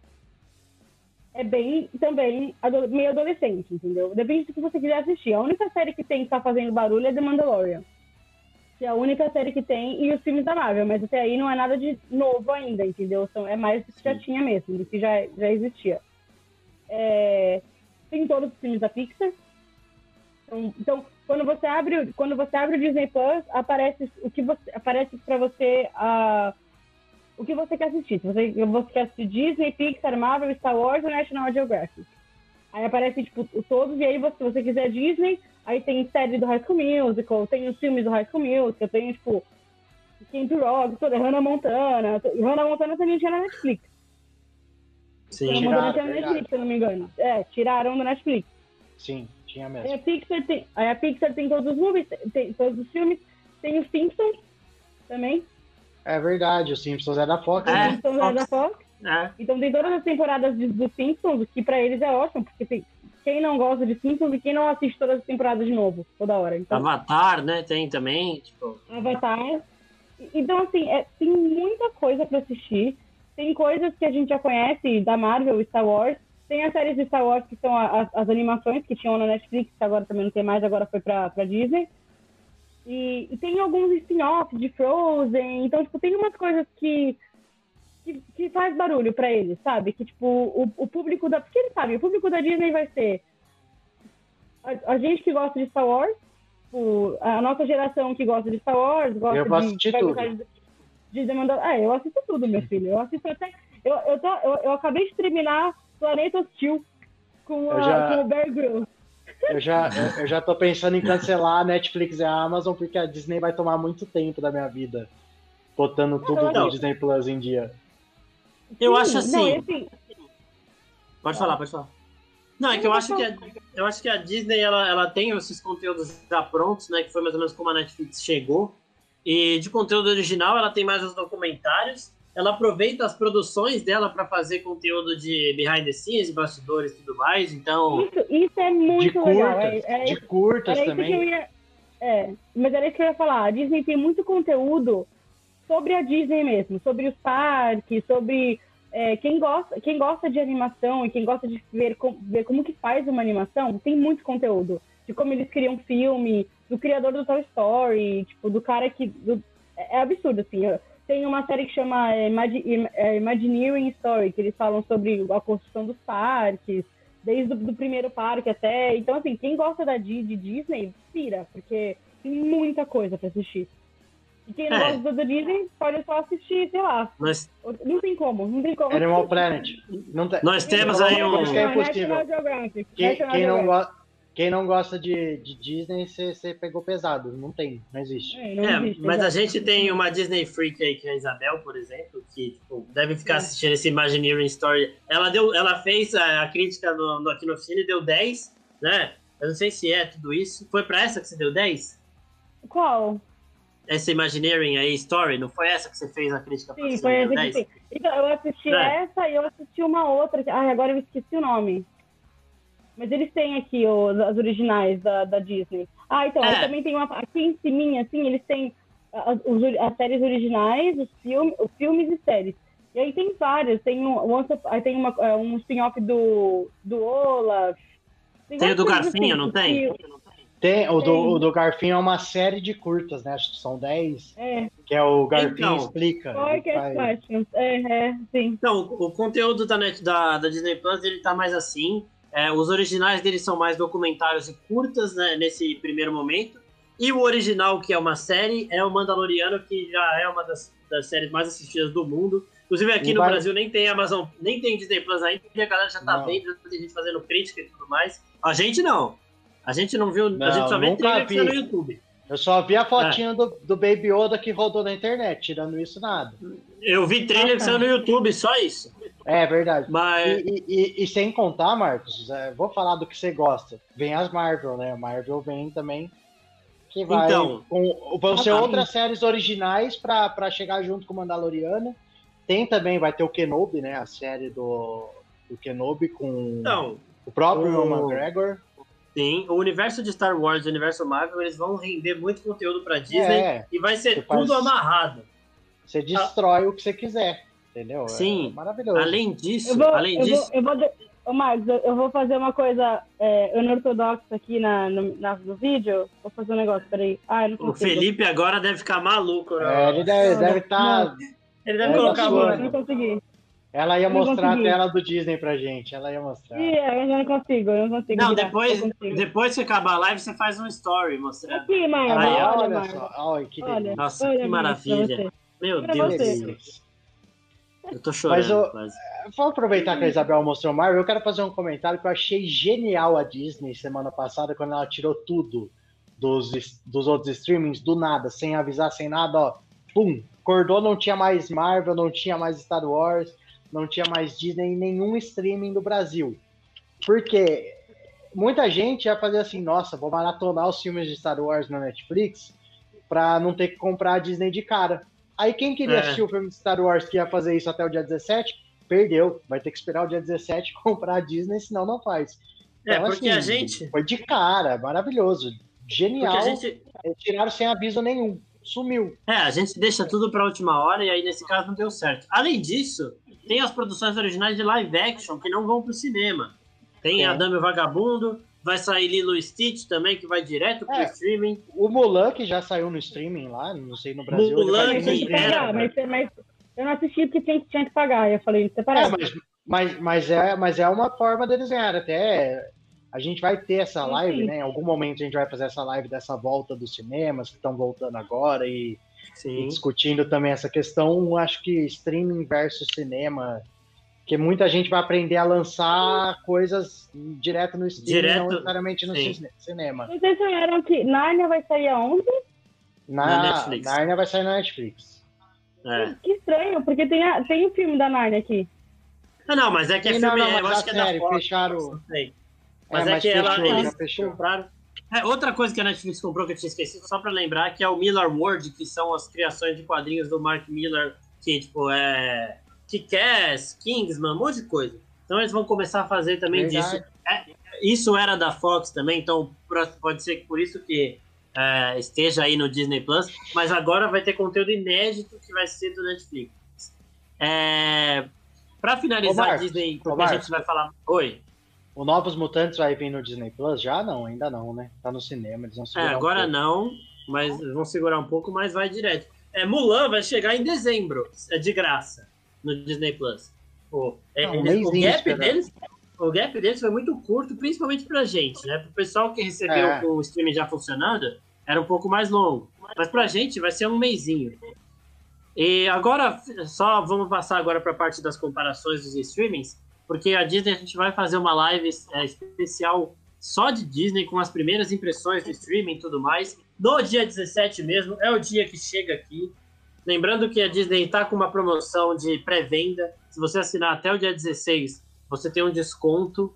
Speaker 3: é bem também meio adolescente, entendeu? Depende do que você quiser assistir. A única série que tem que tá fazendo barulho é The Mandalorian. Que é a única série que tem, e os filmes da Marvel, mas até aí não é nada de novo ainda, entendeu? São, é mais do que já tinha mesmo, do que já, já existia. É, tem todos os filmes da Pixar. Então, então, quando você abre, quando você abre o Disney Plus, aparece o que você aparece para você a o que você quer assistir. Se você, você quer assistir Disney, Pixar, Marvel, Star Wars ou National Geographic. Aí aparece, tipo, todos, e aí você, se você quiser Disney, aí tem série do High School Musical, tem os filmes do High School Musical, tem, tipo, Camp Rock, toda, Hannah Montana. Hannah Montana também tinha na Netflix.
Speaker 2: Sim,
Speaker 3: Hannah Montana tinha na Netflix, se eu não me engano. É, tiraram da Netflix.
Speaker 1: Sim, tinha mesmo.
Speaker 3: Aí a Pixar tem, aí a Pixar tem todos os movies, tem todos os filmes, tem os Simpsons também.
Speaker 1: É verdade, o Simpsons é da Fox.
Speaker 3: É, né? Simpsons Fox. é da Fox. É. Então tem todas as temporadas de, do Simpsons, que pra eles é ótimo, porque tem, quem não gosta de Simpsons e quem não assiste todas as temporadas de novo, toda hora. Então,
Speaker 2: Avatar, né? Tem também. Tipo...
Speaker 3: Avatar. Então, assim, é, tem muita coisa pra assistir. Tem coisas que a gente já conhece da Marvel Star Wars. Tem as séries de Star Wars que são as, as animações que tinham na Netflix, que agora também não tem mais, agora foi pra, pra Disney. E, e tem alguns spin-offs de Frozen. Então, tipo, tem umas coisas que, que, que faz barulho para eles, sabe? Que, tipo, o, o público da... Porque eles sabem, o público da Disney vai ser a, a gente que gosta de Star Wars, tipo, a nossa geração que gosta de Star Wars, gosta
Speaker 1: eu
Speaker 3: de...
Speaker 1: de tudo. De,
Speaker 3: de demandar... Ah, eu assisto tudo, meu filho. Eu assisto até... Eu, eu, tô, eu, eu acabei de terminar Planeta Hostil com, a, já... com o Bear Grylls.
Speaker 1: Eu já, eu já tô pensando em cancelar a Netflix e a Amazon, porque a Disney vai tomar muito tempo da minha vida, botando tudo no Disney Plus em dia.
Speaker 2: Eu acho assim. Não, assim... Pode falar, pode falar. Não, é que eu acho que a, eu acho que a Disney ela, ela tem esses conteúdos já prontos, né? Que foi mais ou menos como a Netflix chegou. E de conteúdo original, ela tem mais os documentários. Ela aproveita as produções dela para fazer conteúdo de behind the scenes, bastidores e tudo mais. Então.
Speaker 3: Isso, isso é muito
Speaker 1: de
Speaker 3: legal.
Speaker 1: Curtas,
Speaker 3: é, é,
Speaker 1: de curtas também.
Speaker 3: Eu ia, é, mas era isso que eu ia falar. A Disney tem muito conteúdo sobre a Disney mesmo, sobre os parques, sobre é, quem, gosta, quem gosta de animação e quem gosta de ver, com, ver como que faz uma animação, tem muito conteúdo. De como eles criam filme, do criador do Toy Story, tipo, do cara que. Do, é absurdo, assim. Tem uma série que chama é, é, Imagineering Story, que eles falam sobre a construção dos parques, desde o primeiro parque até. Então, assim, quem gosta da de Disney, pira, porque tem muita coisa para assistir. E quem não é. gosta da Disney pode só assistir, sei lá.
Speaker 2: Nós...
Speaker 3: Não tem como, não tem como.
Speaker 1: Animal Planet. Não tem...
Speaker 2: Nós temos aí um.
Speaker 1: É. Quem, quem, não gosta, quem não gosta de, de Disney, você pegou pesado. Não tem, não existe.
Speaker 2: É, não é, mas exatamente. a gente tem uma Disney Freak aí, que é a Isabel, por exemplo, que tipo, deve ficar assistindo esse Imagineering Story. Ela, deu, ela fez a, a crítica no, no, aqui no Cine, deu 10, né? Eu não sei se é tudo isso. Foi pra essa que você deu 10?
Speaker 3: Qual?
Speaker 2: essa Imagineering aí, Story, não foi essa que você fez a crítica?
Speaker 3: Sim, foi essa que. Então, eu assisti é. essa e eu assisti uma outra. Ai, agora eu esqueci o nome. Mas eles têm aqui os, as originais da, da Disney. Ah, então, é. também tem uma. Aqui em cima, assim, eles têm as, as séries originais, os, filmes, os filmes e séries. E aí tem várias. Tem um, tem uma, é, um spin-off do, do Olaf.
Speaker 2: Tem, tem o do Garfinho, assim, não tem?
Speaker 1: Tem, o do, o do Garfinho é uma série de curtas, né? Acho que são 10.
Speaker 3: É.
Speaker 1: Que é o Garfinho
Speaker 2: então,
Speaker 1: Explica.
Speaker 3: Faz... É, é, sim.
Speaker 2: Então, o, o conteúdo da, Net, da, da Disney Plus, ele tá mais assim. É, os originais deles são mais documentários e curtas, né? Nesse primeiro momento. E o original, que é uma série, é o Mandaloriano, que já é uma das, das séries mais assistidas do mundo. Inclusive aqui e no vai... Brasil nem tem Amazon, nem tem Disney Plus ainda, a galera já tá não. vendo, já tem gente fazendo crítica e tudo mais. A gente não. A gente não viu, não, a gente só vê vi. no YouTube.
Speaker 1: Eu só vi a fotinha é. do, do Baby Yoda que rodou na internet, tirando isso nada.
Speaker 2: Eu vi trailer que saiu no YouTube, só isso.
Speaker 1: É verdade.
Speaker 2: Mas...
Speaker 1: E, e, e sem contar, Marcos, é, vou falar do que você gosta. Vem as Marvel, né? Marvel vem também. Que vai
Speaker 2: então,
Speaker 1: com, vão ser outras séries originais para chegar junto com o Mandaloriano. Tem também, vai ter o Kenobi, né? A série do, do Kenobi com
Speaker 2: então,
Speaker 1: o próprio o... McGregor.
Speaker 2: Sim, o universo de Star Wars e o universo Marvel, eles vão render muito conteúdo pra Disney é, e vai ser tudo faz... amarrado.
Speaker 1: Você destrói ah. o que você quiser, entendeu?
Speaker 2: Sim.
Speaker 1: É maravilhoso.
Speaker 2: Além disso,
Speaker 3: vou,
Speaker 2: além
Speaker 3: eu
Speaker 2: disso.
Speaker 3: Vou, eu vou, Ô, Marcos, eu vou fazer uma coisa é, unortodoxa aqui na, no, na, no vídeo. Vou fazer um negócio, peraí. Ah, não
Speaker 2: o Felipe agora deve ficar maluco,
Speaker 1: né? É, ele deve estar. Tá...
Speaker 2: Ele deve é, colocar a mão.
Speaker 3: Não consegui.
Speaker 1: Ela ia mostrar a tela do Disney pra gente. Ela ia mostrar.
Speaker 3: Sim, eu não consigo, eu não consigo.
Speaker 2: Não, virar, depois, depois que acabar a live, você faz um story mostrando.
Speaker 3: Aqui, Maia,
Speaker 1: olha, olha só. Olha, que
Speaker 3: olha,
Speaker 2: Nossa, olha, que maravilha. Meu Deus do céu. Eu tô chorando Mas eu, quase.
Speaker 1: Vou aproveitar que a Isabel mostrou Marvel. Eu quero fazer um comentário que eu achei genial a Disney semana passada, quando ela tirou tudo dos, dos outros streamings do nada, sem avisar, sem nada, ó. Pum! Acordou, não tinha mais Marvel, não tinha mais Star Wars não tinha mais Disney em nenhum streaming do Brasil. Porque muita gente ia fazer assim, nossa, vou maratonar os filmes de Star Wars na Netflix para não ter que comprar a Disney de cara. Aí quem queria é. assistir o filme de Star Wars que ia fazer isso até o dia 17, perdeu. Vai ter que esperar o dia 17 comprar a Disney, senão não faz.
Speaker 2: É, então, é, porque assim, a gente.
Speaker 1: Foi de cara, maravilhoso. Genial.
Speaker 2: Porque a gente...
Speaker 1: Tiraram sem aviso nenhum. Sumiu.
Speaker 2: É, a gente deixa tudo pra última hora e aí nesse caso não deu certo. Além disso, tem as produções originais de live action que não vão pro cinema. Tem é. a Dame Vagabundo, vai sair Lilo Stitch também, que vai direto pro é. streaming.
Speaker 1: O Mulan, que já saiu no streaming lá, não sei no Brasil.
Speaker 2: Mulan que
Speaker 3: era... Mas, mas, eu não assisti porque tinha, tinha que pagar, eu falei separado.
Speaker 1: É, mas, mas, mas, é, mas é uma forma deles ganhar, até... A gente vai ter essa live, sim, sim. né? Em algum momento a gente vai fazer essa live dessa volta dos cinemas que estão voltando agora e Sim. discutindo também essa questão, acho que streaming versus cinema, que muita gente vai aprender a lançar coisas direto no streaming, direto, não necessariamente no sim. cinema.
Speaker 3: Vocês falaram que Narnia vai sair aonde?
Speaker 1: Na, na Netflix. Narnia vai sair na Netflix.
Speaker 2: É.
Speaker 3: Que estranho, porque tem, a, tem o um filme da Narnia aqui.
Speaker 2: Ah, não, mas é que é filme, não, não,
Speaker 1: eu
Speaker 2: acho que é da
Speaker 1: Fox, fecharam...
Speaker 2: Mas é, é mas que fechou, ela, eles compraram é, outra coisa que a Netflix comprou que eu tinha esquecido, só para lembrar, que é o Miller World, que são as criações de quadrinhos do Mark Miller, que tipo, é Kick-Ass, Kingsman, um monte de coisa. Então eles vão começar a fazer também Verdade. disso. É, isso era da Fox também, então pode ser que por isso que é, esteja aí no Disney Plus, mas agora vai ter conteúdo inédito que vai ser do Netflix. É, para finalizar Marcos, Disney, porque a gente vai falar. Oi.
Speaker 1: O Novos Mutantes vai vir no Disney Plus? Já não, ainda não, né? Tá no cinema, eles vão
Speaker 2: segurar. É, agora um não, mas vão segurar um pouco, mas vai direto. É, Mulan vai chegar em dezembro, é de graça, no Disney Plus. Pô, é, não, eles, o gap deles, o gap deles foi muito curto, principalmente pra gente, né? Pro pessoal que recebeu é. o streaming já funcionando, era um pouco mais longo. Mas pra gente vai ser um mêsinho. E agora, só vamos passar agora para a parte das comparações dos streamings, porque a Disney a gente vai fazer uma live é, especial só de Disney, com as primeiras impressões do streaming e tudo mais. No dia 17 mesmo, é o dia que chega aqui. Lembrando que a Disney está com uma promoção de pré-venda. Se você assinar até o dia 16, você tem um desconto.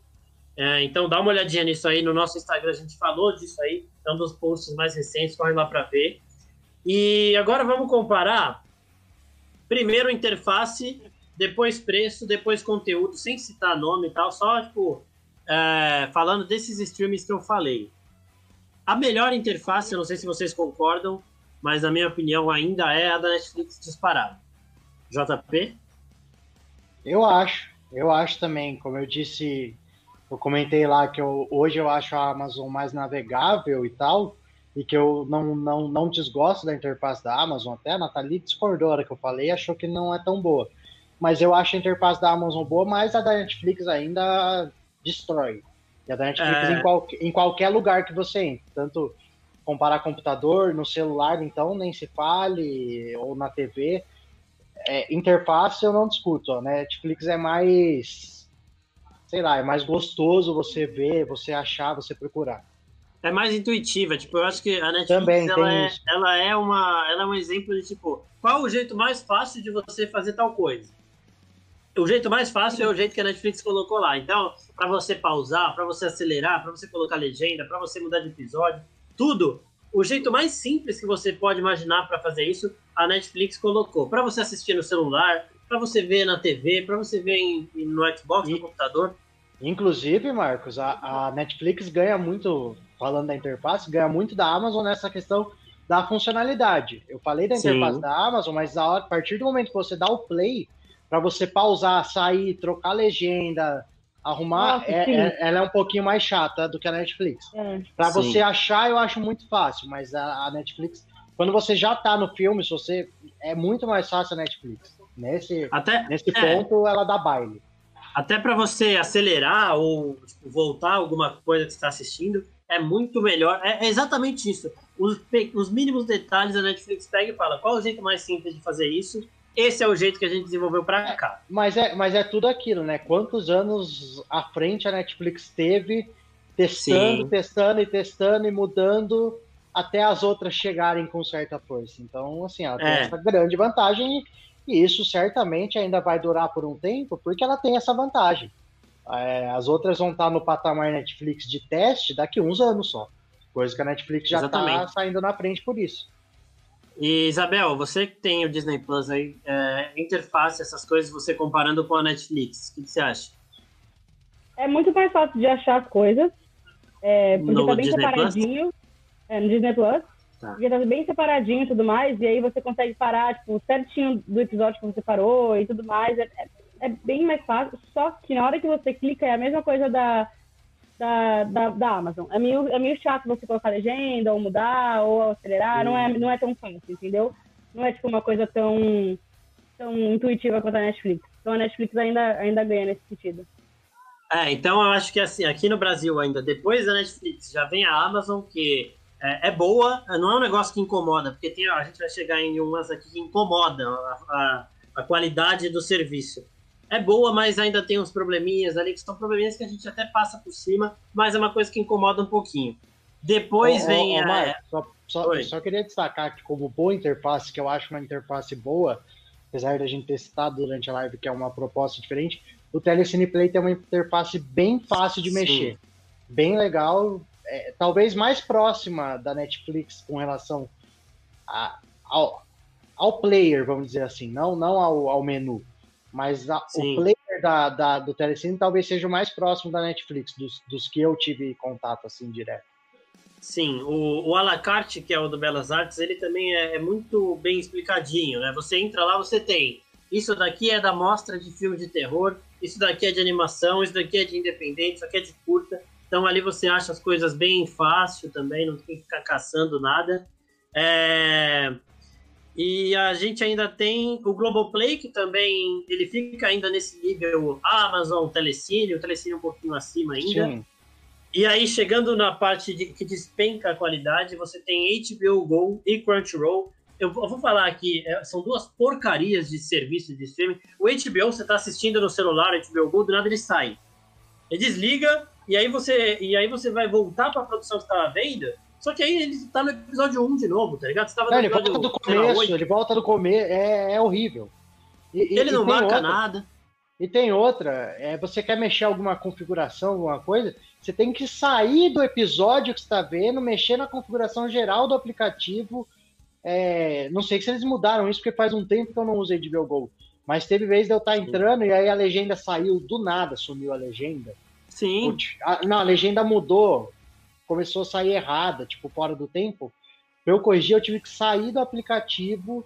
Speaker 2: É, então dá uma olhadinha nisso aí. No nosso Instagram a gente falou disso aí. É um dos posts mais recentes, corre lá para ver. E agora vamos comparar. Primeiro interface, depois preço, depois conteúdo, sem citar nome e tal, só tipo é, falando desses streams que eu falei. A melhor interface, eu não sei se vocês concordam, mas na minha opinião ainda é a da Netflix disparada. JP?
Speaker 1: Eu acho. Eu acho também, como eu disse, eu comentei lá que eu, hoje eu acho a Amazon mais navegável e tal, e que eu não, não, não desgosto da interface da Amazon, até a Nathalie discordou hora que eu falei, achou que não é tão boa. Mas eu acho a interface da Amazon boa, mas a da Netflix ainda destrói. E a da Netflix é... em, qual, em qualquer lugar que você entre, tanto comparar computador, no celular, então nem se fale, ou na TV, é, interface eu não discuto. A Netflix é mais, sei lá, é mais gostoso você ver, você achar, você procurar.
Speaker 2: É mais intuitiva, tipo, eu acho que a Netflix Também, ela, é, ela, é uma, ela é um exemplo de tipo, qual o jeito mais fácil de você fazer tal coisa? O jeito mais fácil é o jeito que a Netflix colocou lá. Então, para você pausar, para você acelerar, para você colocar legenda, para você mudar de episódio, tudo o jeito mais simples que você pode imaginar para fazer isso, a Netflix colocou. Para você assistir no celular, para você ver na TV, para você ver em, no Xbox, e, no computador.
Speaker 1: Inclusive, Marcos, a, a, Netflix ganha muito, falando da interface, ganha muito da Amazon nessa questão da funcionalidade. Eu falei da interface Sim. da Amazon, mas a, a partir do momento que você dá o play, para você pausar, sair, trocar legenda, arrumar, Nossa, é, é, ela é um pouquinho mais chata do que a Netflix. É. Para você achar, eu acho muito fácil, mas a, a, Netflix, quando você já tá no filme, se você é muito mais fácil a Netflix. Nesse, Até, nesse é. ponto, ela dá baile.
Speaker 2: Até para você acelerar ou tipo, voltar alguma coisa que você está assistindo, é muito melhor. É, é exatamente isso. Os, os mínimos detalhes a Netflix pega e fala qual é o jeito mais simples de fazer isso esse é o jeito que a gente desenvolveu para cá.
Speaker 1: Mas é, mas é tudo aquilo, né? Quantos anos à frente a Netflix teve testando, Sim. testando e testando e mudando até as outras chegarem com certa força. Então, assim, ela tem é. essa grande vantagem e isso certamente ainda vai durar por um tempo, porque ela tem essa vantagem. É, as outras vão estar no patamar Netflix de teste daqui uns anos só. Coisa que a Netflix já está saindo na frente por isso.
Speaker 2: E Isabel, você que tem o Disney Plus aí, é, interface, essas coisas, você comparando com a Netflix, o que, que você acha?
Speaker 3: É muito mais fácil de achar as coisas, é, porque no tá bem Disney separadinho. É, no Disney Plus. Tá. Porque tá bem separadinho e tudo mais, e aí você consegue parar, tipo, certinho do episódio que você parou e tudo mais. É, é, é bem mais fácil, só que na hora que você clica é a mesma coisa da, da, da, da Amazon. É meio, é meio chato você colocar legenda, ou mudar, ou acelerar. Não é, não é tão fácil, entendeu? Não é tipo uma coisa tão, tão intuitiva quanto a Netflix. Então a Netflix ainda, ainda ganha nesse sentido.
Speaker 2: É, então eu acho que assim, aqui no Brasil ainda, depois da Netflix, já vem a Amazon, que é, é boa, não é um negócio que incomoda, porque tem, a gente vai chegar em umas aqui que incomodam a, a, a qualidade do serviço é boa, mas ainda tem uns probleminhas ali, que são probleminhas que a gente até passa por cima, mas é uma coisa que incomoda um pouquinho. Depois oh, vem
Speaker 1: oh, a... só, só, só, queria destacar que como boa interface, que eu acho uma interface boa, apesar da gente ter citado durante a live que é uma proposta diferente, o Telecine Play tem uma interface bem fácil de Sim. mexer. Bem legal, é, talvez mais próxima da Netflix com relação a, ao, ao player, vamos dizer assim, não, não ao, ao menu. Mas a, o player da, da, do Telecine talvez seja o mais próximo da Netflix, dos, dos que eu tive contato assim direto.
Speaker 2: Sim, o, o Alacarte, que é o do Belas Artes, ele também é, é, muito bem explicadinho, né? Você entra lá, você tem isso daqui é da mostra de filme de terror, isso daqui é de animação, isso daqui é de independente, isso aqui é de curta. Então ali você acha as coisas bem fácil também, não tem que ficar caçando nada. É... E a gente ainda tem o Globoplay, que também ele fica ainda nesse nível Amazon, Telecine, o Telecine um pouquinho acima ainda. Sim. E aí, chegando na parte de, que despenca a qualidade, você tem HBO Go e Crunchyroll. Eu, eu vou falar aqui, é, são duas porcarias de serviço de streaming. O HBO, você está assistindo no celular, o HBO Go, do nada ele sai. Ele desliga, e aí você, e aí você vai voltar para a produção que estava vendo, só que aí ele tá no episódio 1 de novo, tá ligado? Você
Speaker 1: tava não, ele volta do começo, ele volta do começo, é, é horrível.
Speaker 2: E, ele e, não marca outra, nada.
Speaker 1: E tem outra, é, você quer mexer alguma configuração, alguma coisa, você tem que sair do episódio que está vendo, mexer na configuração geral do aplicativo. É, não sei se eles mudaram isso, porque faz um tempo que eu não usei de Go. Mas teve vez de eu estar tá entrando e aí a legenda saiu do nada, sumiu a legenda.
Speaker 2: Sim.
Speaker 1: Putz, a, não, a legenda mudou começou a sair errada, tipo, fora do tempo, pra eu corrigir, eu tive que sair do aplicativo,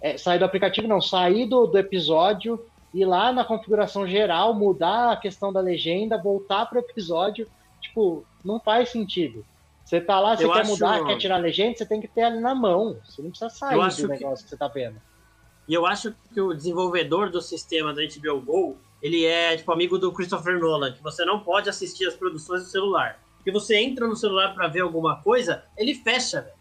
Speaker 1: é, sair do aplicativo não, sair do, do episódio, ir lá na configuração geral, mudar a questão da legenda, voltar pro episódio, tipo, não faz sentido. Você tá lá, você eu quer acho... mudar, quer tirar a legenda, você tem que ter ali na mão. Você não precisa sair do negócio que... que você tá vendo.
Speaker 2: E eu acho que o desenvolvedor do sistema da HBO Go, ele é tipo amigo do Christopher Nolan, que você não pode assistir as produções do celular que você entra no celular para ver alguma coisa, ele fecha, velho.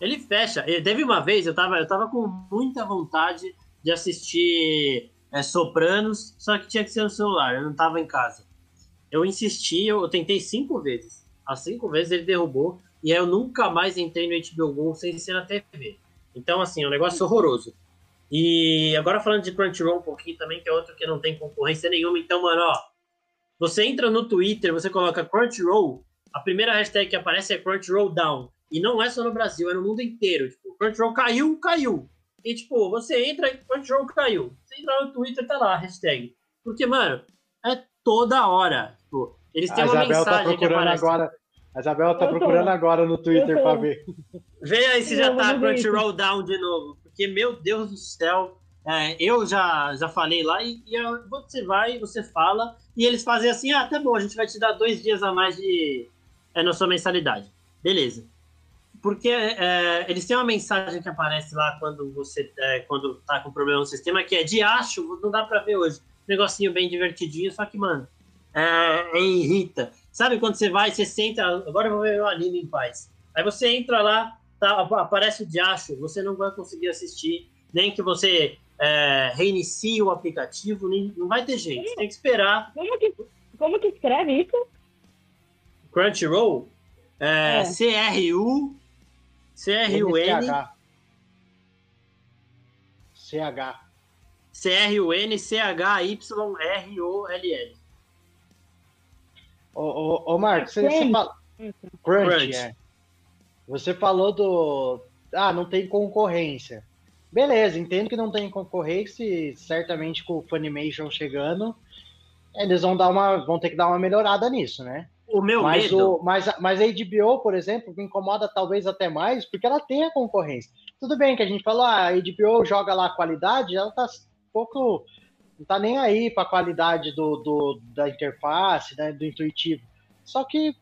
Speaker 2: Ele fecha. E teve uma vez, eu tava, eu tava com muita vontade de assistir é, Sopranos, só que tinha que ser no celular, eu não tava em casa. Eu insisti, eu, eu tentei cinco vezes. As cinco vezes ele derrubou, e aí eu nunca mais entrei no HBO Go sem ser na TV. Então, assim, é um negócio horroroso. E agora falando de Crunchyroll um pouquinho também, que é outro que não tem concorrência nenhuma. Então, mano, ó, você entra no Twitter, você coloca Crunchyroll, a primeira hashtag que aparece é Crunchyroll Down. E não é só no Brasil, é no mundo inteiro. Tipo, Crunchyroll caiu, caiu. E, tipo, você entra e Crunchyroll caiu. Você entra no Twitter, tá lá a hashtag. Porque, mano, é toda hora. Tipo, eles têm a uma Isabel tá mensagem tá
Speaker 1: que aparece. Agora, a Isabel tá procurando agora no Twitter pra ver.
Speaker 2: Vê aí se já tá Crunchyroll Down de novo. Porque, meu Deus do céu, é, eu já, já falei lá e, e, você vai, você fala, e eles fazem assim: ah, tá bom, a gente vai te dar dois dias a mais de é, na sua mensalidade. Beleza. Porque é, eles têm uma mensagem que aparece lá quando você é, quando tá com problema no sistema, que é de acho, não dá pra ver hoje. negocinho bem divertidinho, só que, mano, é, é, irrita. Sabe quando você vai, você senta, agora eu vou ver o anime em paz. Aí você entra lá, tá, aparece o diacho, você não vai conseguir assistir, nem que você é, reinicie o aplicativo, nem, não vai ter jeito. Tem que esperar.
Speaker 3: Como que, como que escreve isso?
Speaker 2: Crunchyroll? É, é. C-R-U. C-R-U-N.
Speaker 1: C-H.
Speaker 2: C-R-U-N, C-H-Y-R-O-L-L.
Speaker 1: Ô, ô, ô Marcos, você, você fala. Crunch, Crunch. É. Você falou do. Ah, não tem concorrência. Beleza, entendo que não tem concorrência e certamente com o Funimation chegando, eles vão dar uma, vão ter que dar uma melhorada nisso, né?
Speaker 2: O meu
Speaker 1: mas
Speaker 2: medo.
Speaker 1: O, mas, mas a HBO, por exemplo, me incomoda talvez até mais, porque ela tem a concorrência. Tudo bem que a gente falou, ah, a HBO joga lá a qualidade, ela tá um pouco. Não tá nem aí para a qualidade do, do, da interface, né, do intuitivo. Só que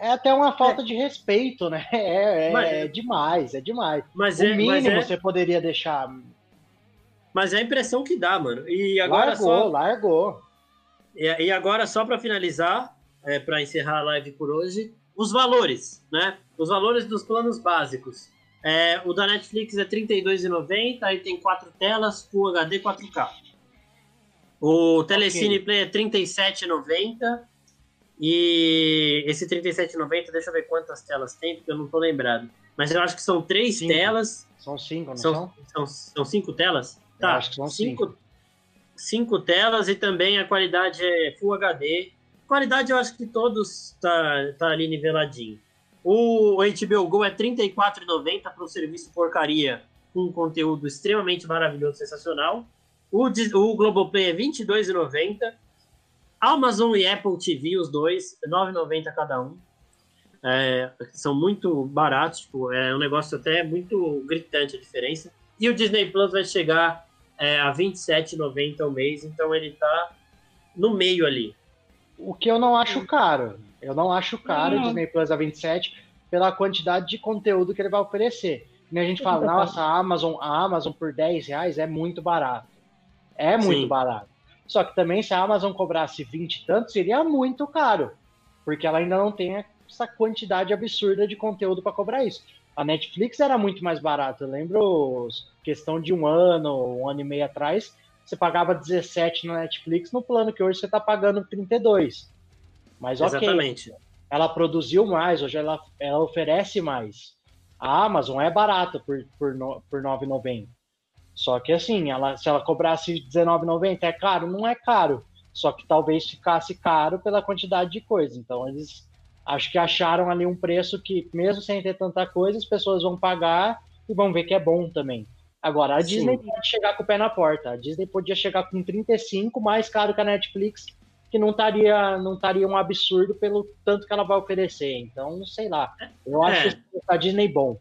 Speaker 1: é até uma falta é. de respeito, né? É, é, mas, é, demais, é demais. Mas o é, mínimo é, você poderia deixar.
Speaker 2: Mas é a impressão que dá, mano. E agora
Speaker 1: largou,
Speaker 2: só...
Speaker 1: largou.
Speaker 2: E, e agora, só para finalizar, é, para encerrar a live por hoje, os valores, né? Os valores dos planos básicos. É, o da Netflix é R$ 32,90, aí tem quatro telas, Full HD 4K. O Telecine okay. Play é R$ 37,90 e esse 37,90, deixa eu ver quantas telas tem, porque eu não tô lembrado. Mas eu acho que são três cinco. telas.
Speaker 1: São cinco, não
Speaker 2: são? São, são, são cinco telas?
Speaker 1: Tá, eu acho que são cinco. cinco.
Speaker 2: Cinco telas e também a qualidade é Full HD. Qualidade eu acho que todos tá, tá ali niveladinho. O HBO Go é R$ 34,90 para o serviço porcaria com um conteúdo extremamente maravilhoso, sensacional. O, o Globoplay é R$ 22,90. Amazon e Apple TV, os dois, R$ 9,90 cada um. É, são muito baratos, tipo, é um negócio até muito gritante a diferença. E o Disney Plus vai chegar é, a R$ 27,90 ao mês, então ele tá no meio ali.
Speaker 1: O que eu não acho caro. Eu não acho caro o Disney Plus a 27 pela quantidade de conteúdo que ele vai oferecer. E a gente fala, nossa, a Amazon, a Amazon por 10 reais é muito barato. É muito Sim. barato. Só que também se a Amazon cobrasse 20 e tanto, seria muito caro. Porque ela ainda não tem essa quantidade absurda de conteúdo para cobrar isso. A Netflix era muito mais barata. Eu lembro, questão de um ano, um ano e meio atrás, você pagava 17 na Netflix no plano que hoje você está pagando 32. Mas ok. Exatamente. Ela produziu mais, hoje ela, ela oferece mais. A Amazon é barata por, por, por 9,90. Só que assim, ela, se ela cobrasse R$19,90 é caro? Não é caro. Só que talvez ficasse caro pela quantidade de coisa. Então eles acho que acharam ali um preço que, mesmo sem ter tanta coisa, as pessoas vão pagar e vão ver que é bom também. Agora, a Sim. Disney pode chegar com o pé na porta. A Disney podia chegar com 35, mais caro que a Netflix, que não estaria não estaria um absurdo pelo tanto que ela vai oferecer. Então, sei lá. Eu acho é. a Disney bom.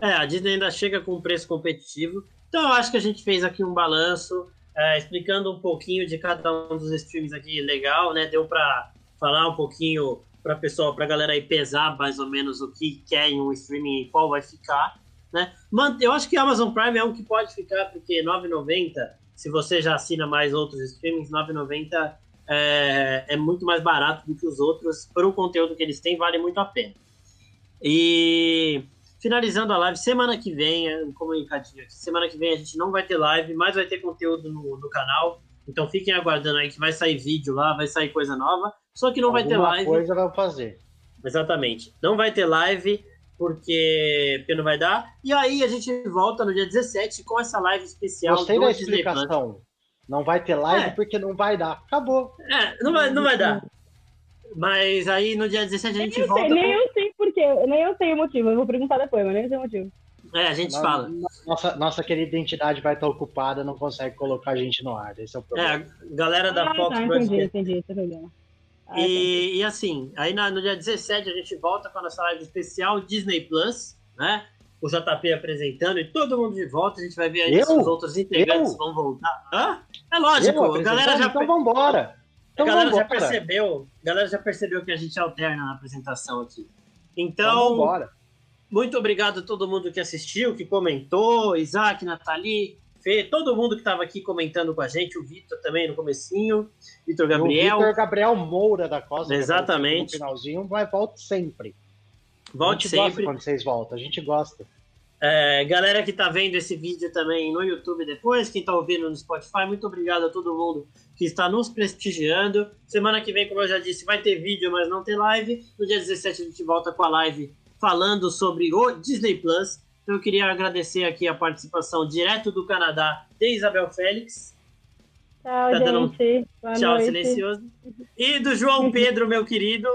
Speaker 2: É, a Disney ainda chega com um preço competitivo. Então, eu acho que a gente fez aqui um balanço, é, explicando um pouquinho de cada um dos streams aqui legal, né? Deu para falar um pouquinho para pessoal, para galera aí pesar mais ou menos o que quer em um streaming e qual vai ficar, né? Eu acho que a Amazon Prime é um que pode ficar porque 9,90, se você já assina mais outros streamings, 9,90 é, é muito mais barato do que os outros. Para o conteúdo que eles têm, vale muito a pena. E finalizando a live, semana que vem, é, um comunicadinho aqui, semana que vem a gente não vai ter live, mas vai ter conteúdo no, no canal. Então fiquem aguardando aí que vai sair vídeo lá, vai sair coisa nova. Só que não Alguma vai ter live.
Speaker 1: coisa vai fazer.
Speaker 2: Exatamente. Não vai ter live porque, porque não vai dar. E aí a gente volta no dia 17 com essa live especial.
Speaker 1: Gostei da explicação. Não vai ter live é. porque não vai dar. Acabou.
Speaker 2: É, não vai, não vai dar. Mas aí no dia 17 a gente
Speaker 3: nem
Speaker 2: volta.
Speaker 3: Sei, nem eu sei porquê, nem eu sei o motivo. Eu vou perguntar depois, mas nem eu sei o motivo.
Speaker 2: É, a gente nossa, fala.
Speaker 1: Nossa, nossa querida identidade vai estar ocupada, não consegue colocar a gente no ar. Esse é o problema. É,
Speaker 2: galera da
Speaker 3: ah,
Speaker 2: Fox
Speaker 3: tá, entendi, entendi, entendi.
Speaker 2: Ah, e, e, assim, aí na, no dia 17 a gente volta com a nossa live especial Disney Plus, né? o JP apresentando e todo mundo de volta. A gente vai ver aí eu? se os outros integrantes eu? vão voltar. Hã? É lógico, a galera já.
Speaker 1: Então vambora. Então
Speaker 2: a galera vambora. já percebeu. A galera já percebeu que a gente alterna na apresentação aqui. Então, então muito obrigado a todo mundo que assistiu, que comentou, Isaac, Nathalie, Fê, todo mundo que estava aqui comentando com a gente, o Vitor também no comecinho, Vitor Gabriel. O
Speaker 1: Vitor Gabriel Moura da Costa.
Speaker 2: Exatamente.
Speaker 1: No finalzinho, vai volte sempre.
Speaker 2: Volte a gente sempre.
Speaker 1: Quando vocês voltam, a gente gosta.
Speaker 2: É, galera que está vendo esse vídeo também no YouTube depois, quem está ouvindo no Spotify, muito obrigado a todo mundo que está nos prestigiando. Semana que vem, como eu já disse, vai ter vídeo, mas não tem live. No dia 17 a gente volta com a live falando sobre o Disney Plus. Então eu queria agradecer aqui a participação direto do Canadá de Isabel Félix.
Speaker 3: Tchau, tá gente. Um...
Speaker 2: Tchau, noite. silencioso. E do João Pedro, meu querido,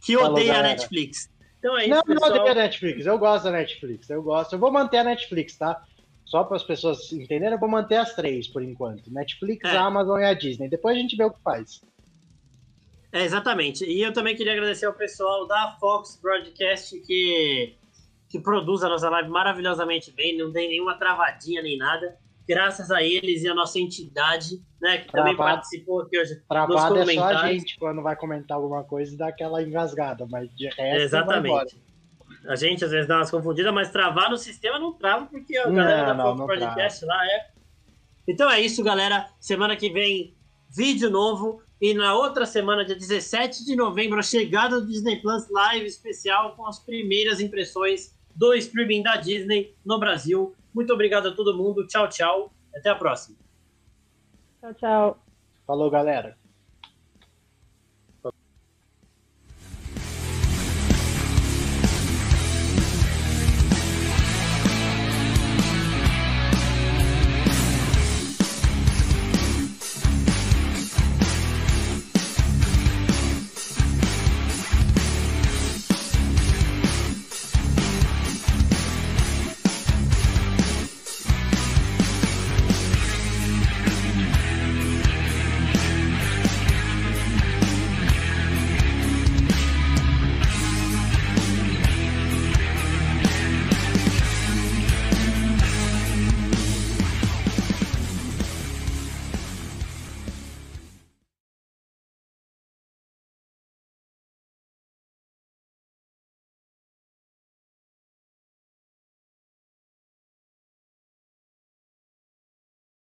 Speaker 2: que
Speaker 1: Falou,
Speaker 2: odeia galera. a Netflix. Então é isso,
Speaker 1: não,
Speaker 2: pessoal.
Speaker 1: Não, odeio a Netflix. Eu gosto da Netflix. Eu gosto. Eu vou manter a Netflix, tá? Só para as pessoas entenderem, eu vou manter as três por enquanto: Netflix, é. a Amazon e a Disney. Depois a gente vê o que faz.
Speaker 2: É, exatamente. E eu também queria agradecer ao pessoal da Fox Broadcast que, que produz a nossa live maravilhosamente bem, não tem nenhuma travadinha nem nada graças a eles e a nossa entidade, né, que também participou aqui hoje
Speaker 1: nos comentários. é só a gente quando vai comentar alguma coisa e dá aquela engasgada, mas de resto
Speaker 2: Exatamente. A gente às vezes dá umas confundidas, mas travar no sistema não trava, porque a galera não, da Fox Podcast trava. lá é... Então é isso, galera. Semana que vem, vídeo novo. E na outra semana, dia 17 de novembro, a chegada do Disney Plus Live especial com as primeiras impressões do streaming da Disney no Brasil. Muito obrigado a todo mundo. Tchau, tchau. Até a próxima.
Speaker 3: Tchau, tchau.
Speaker 1: Falou, galera.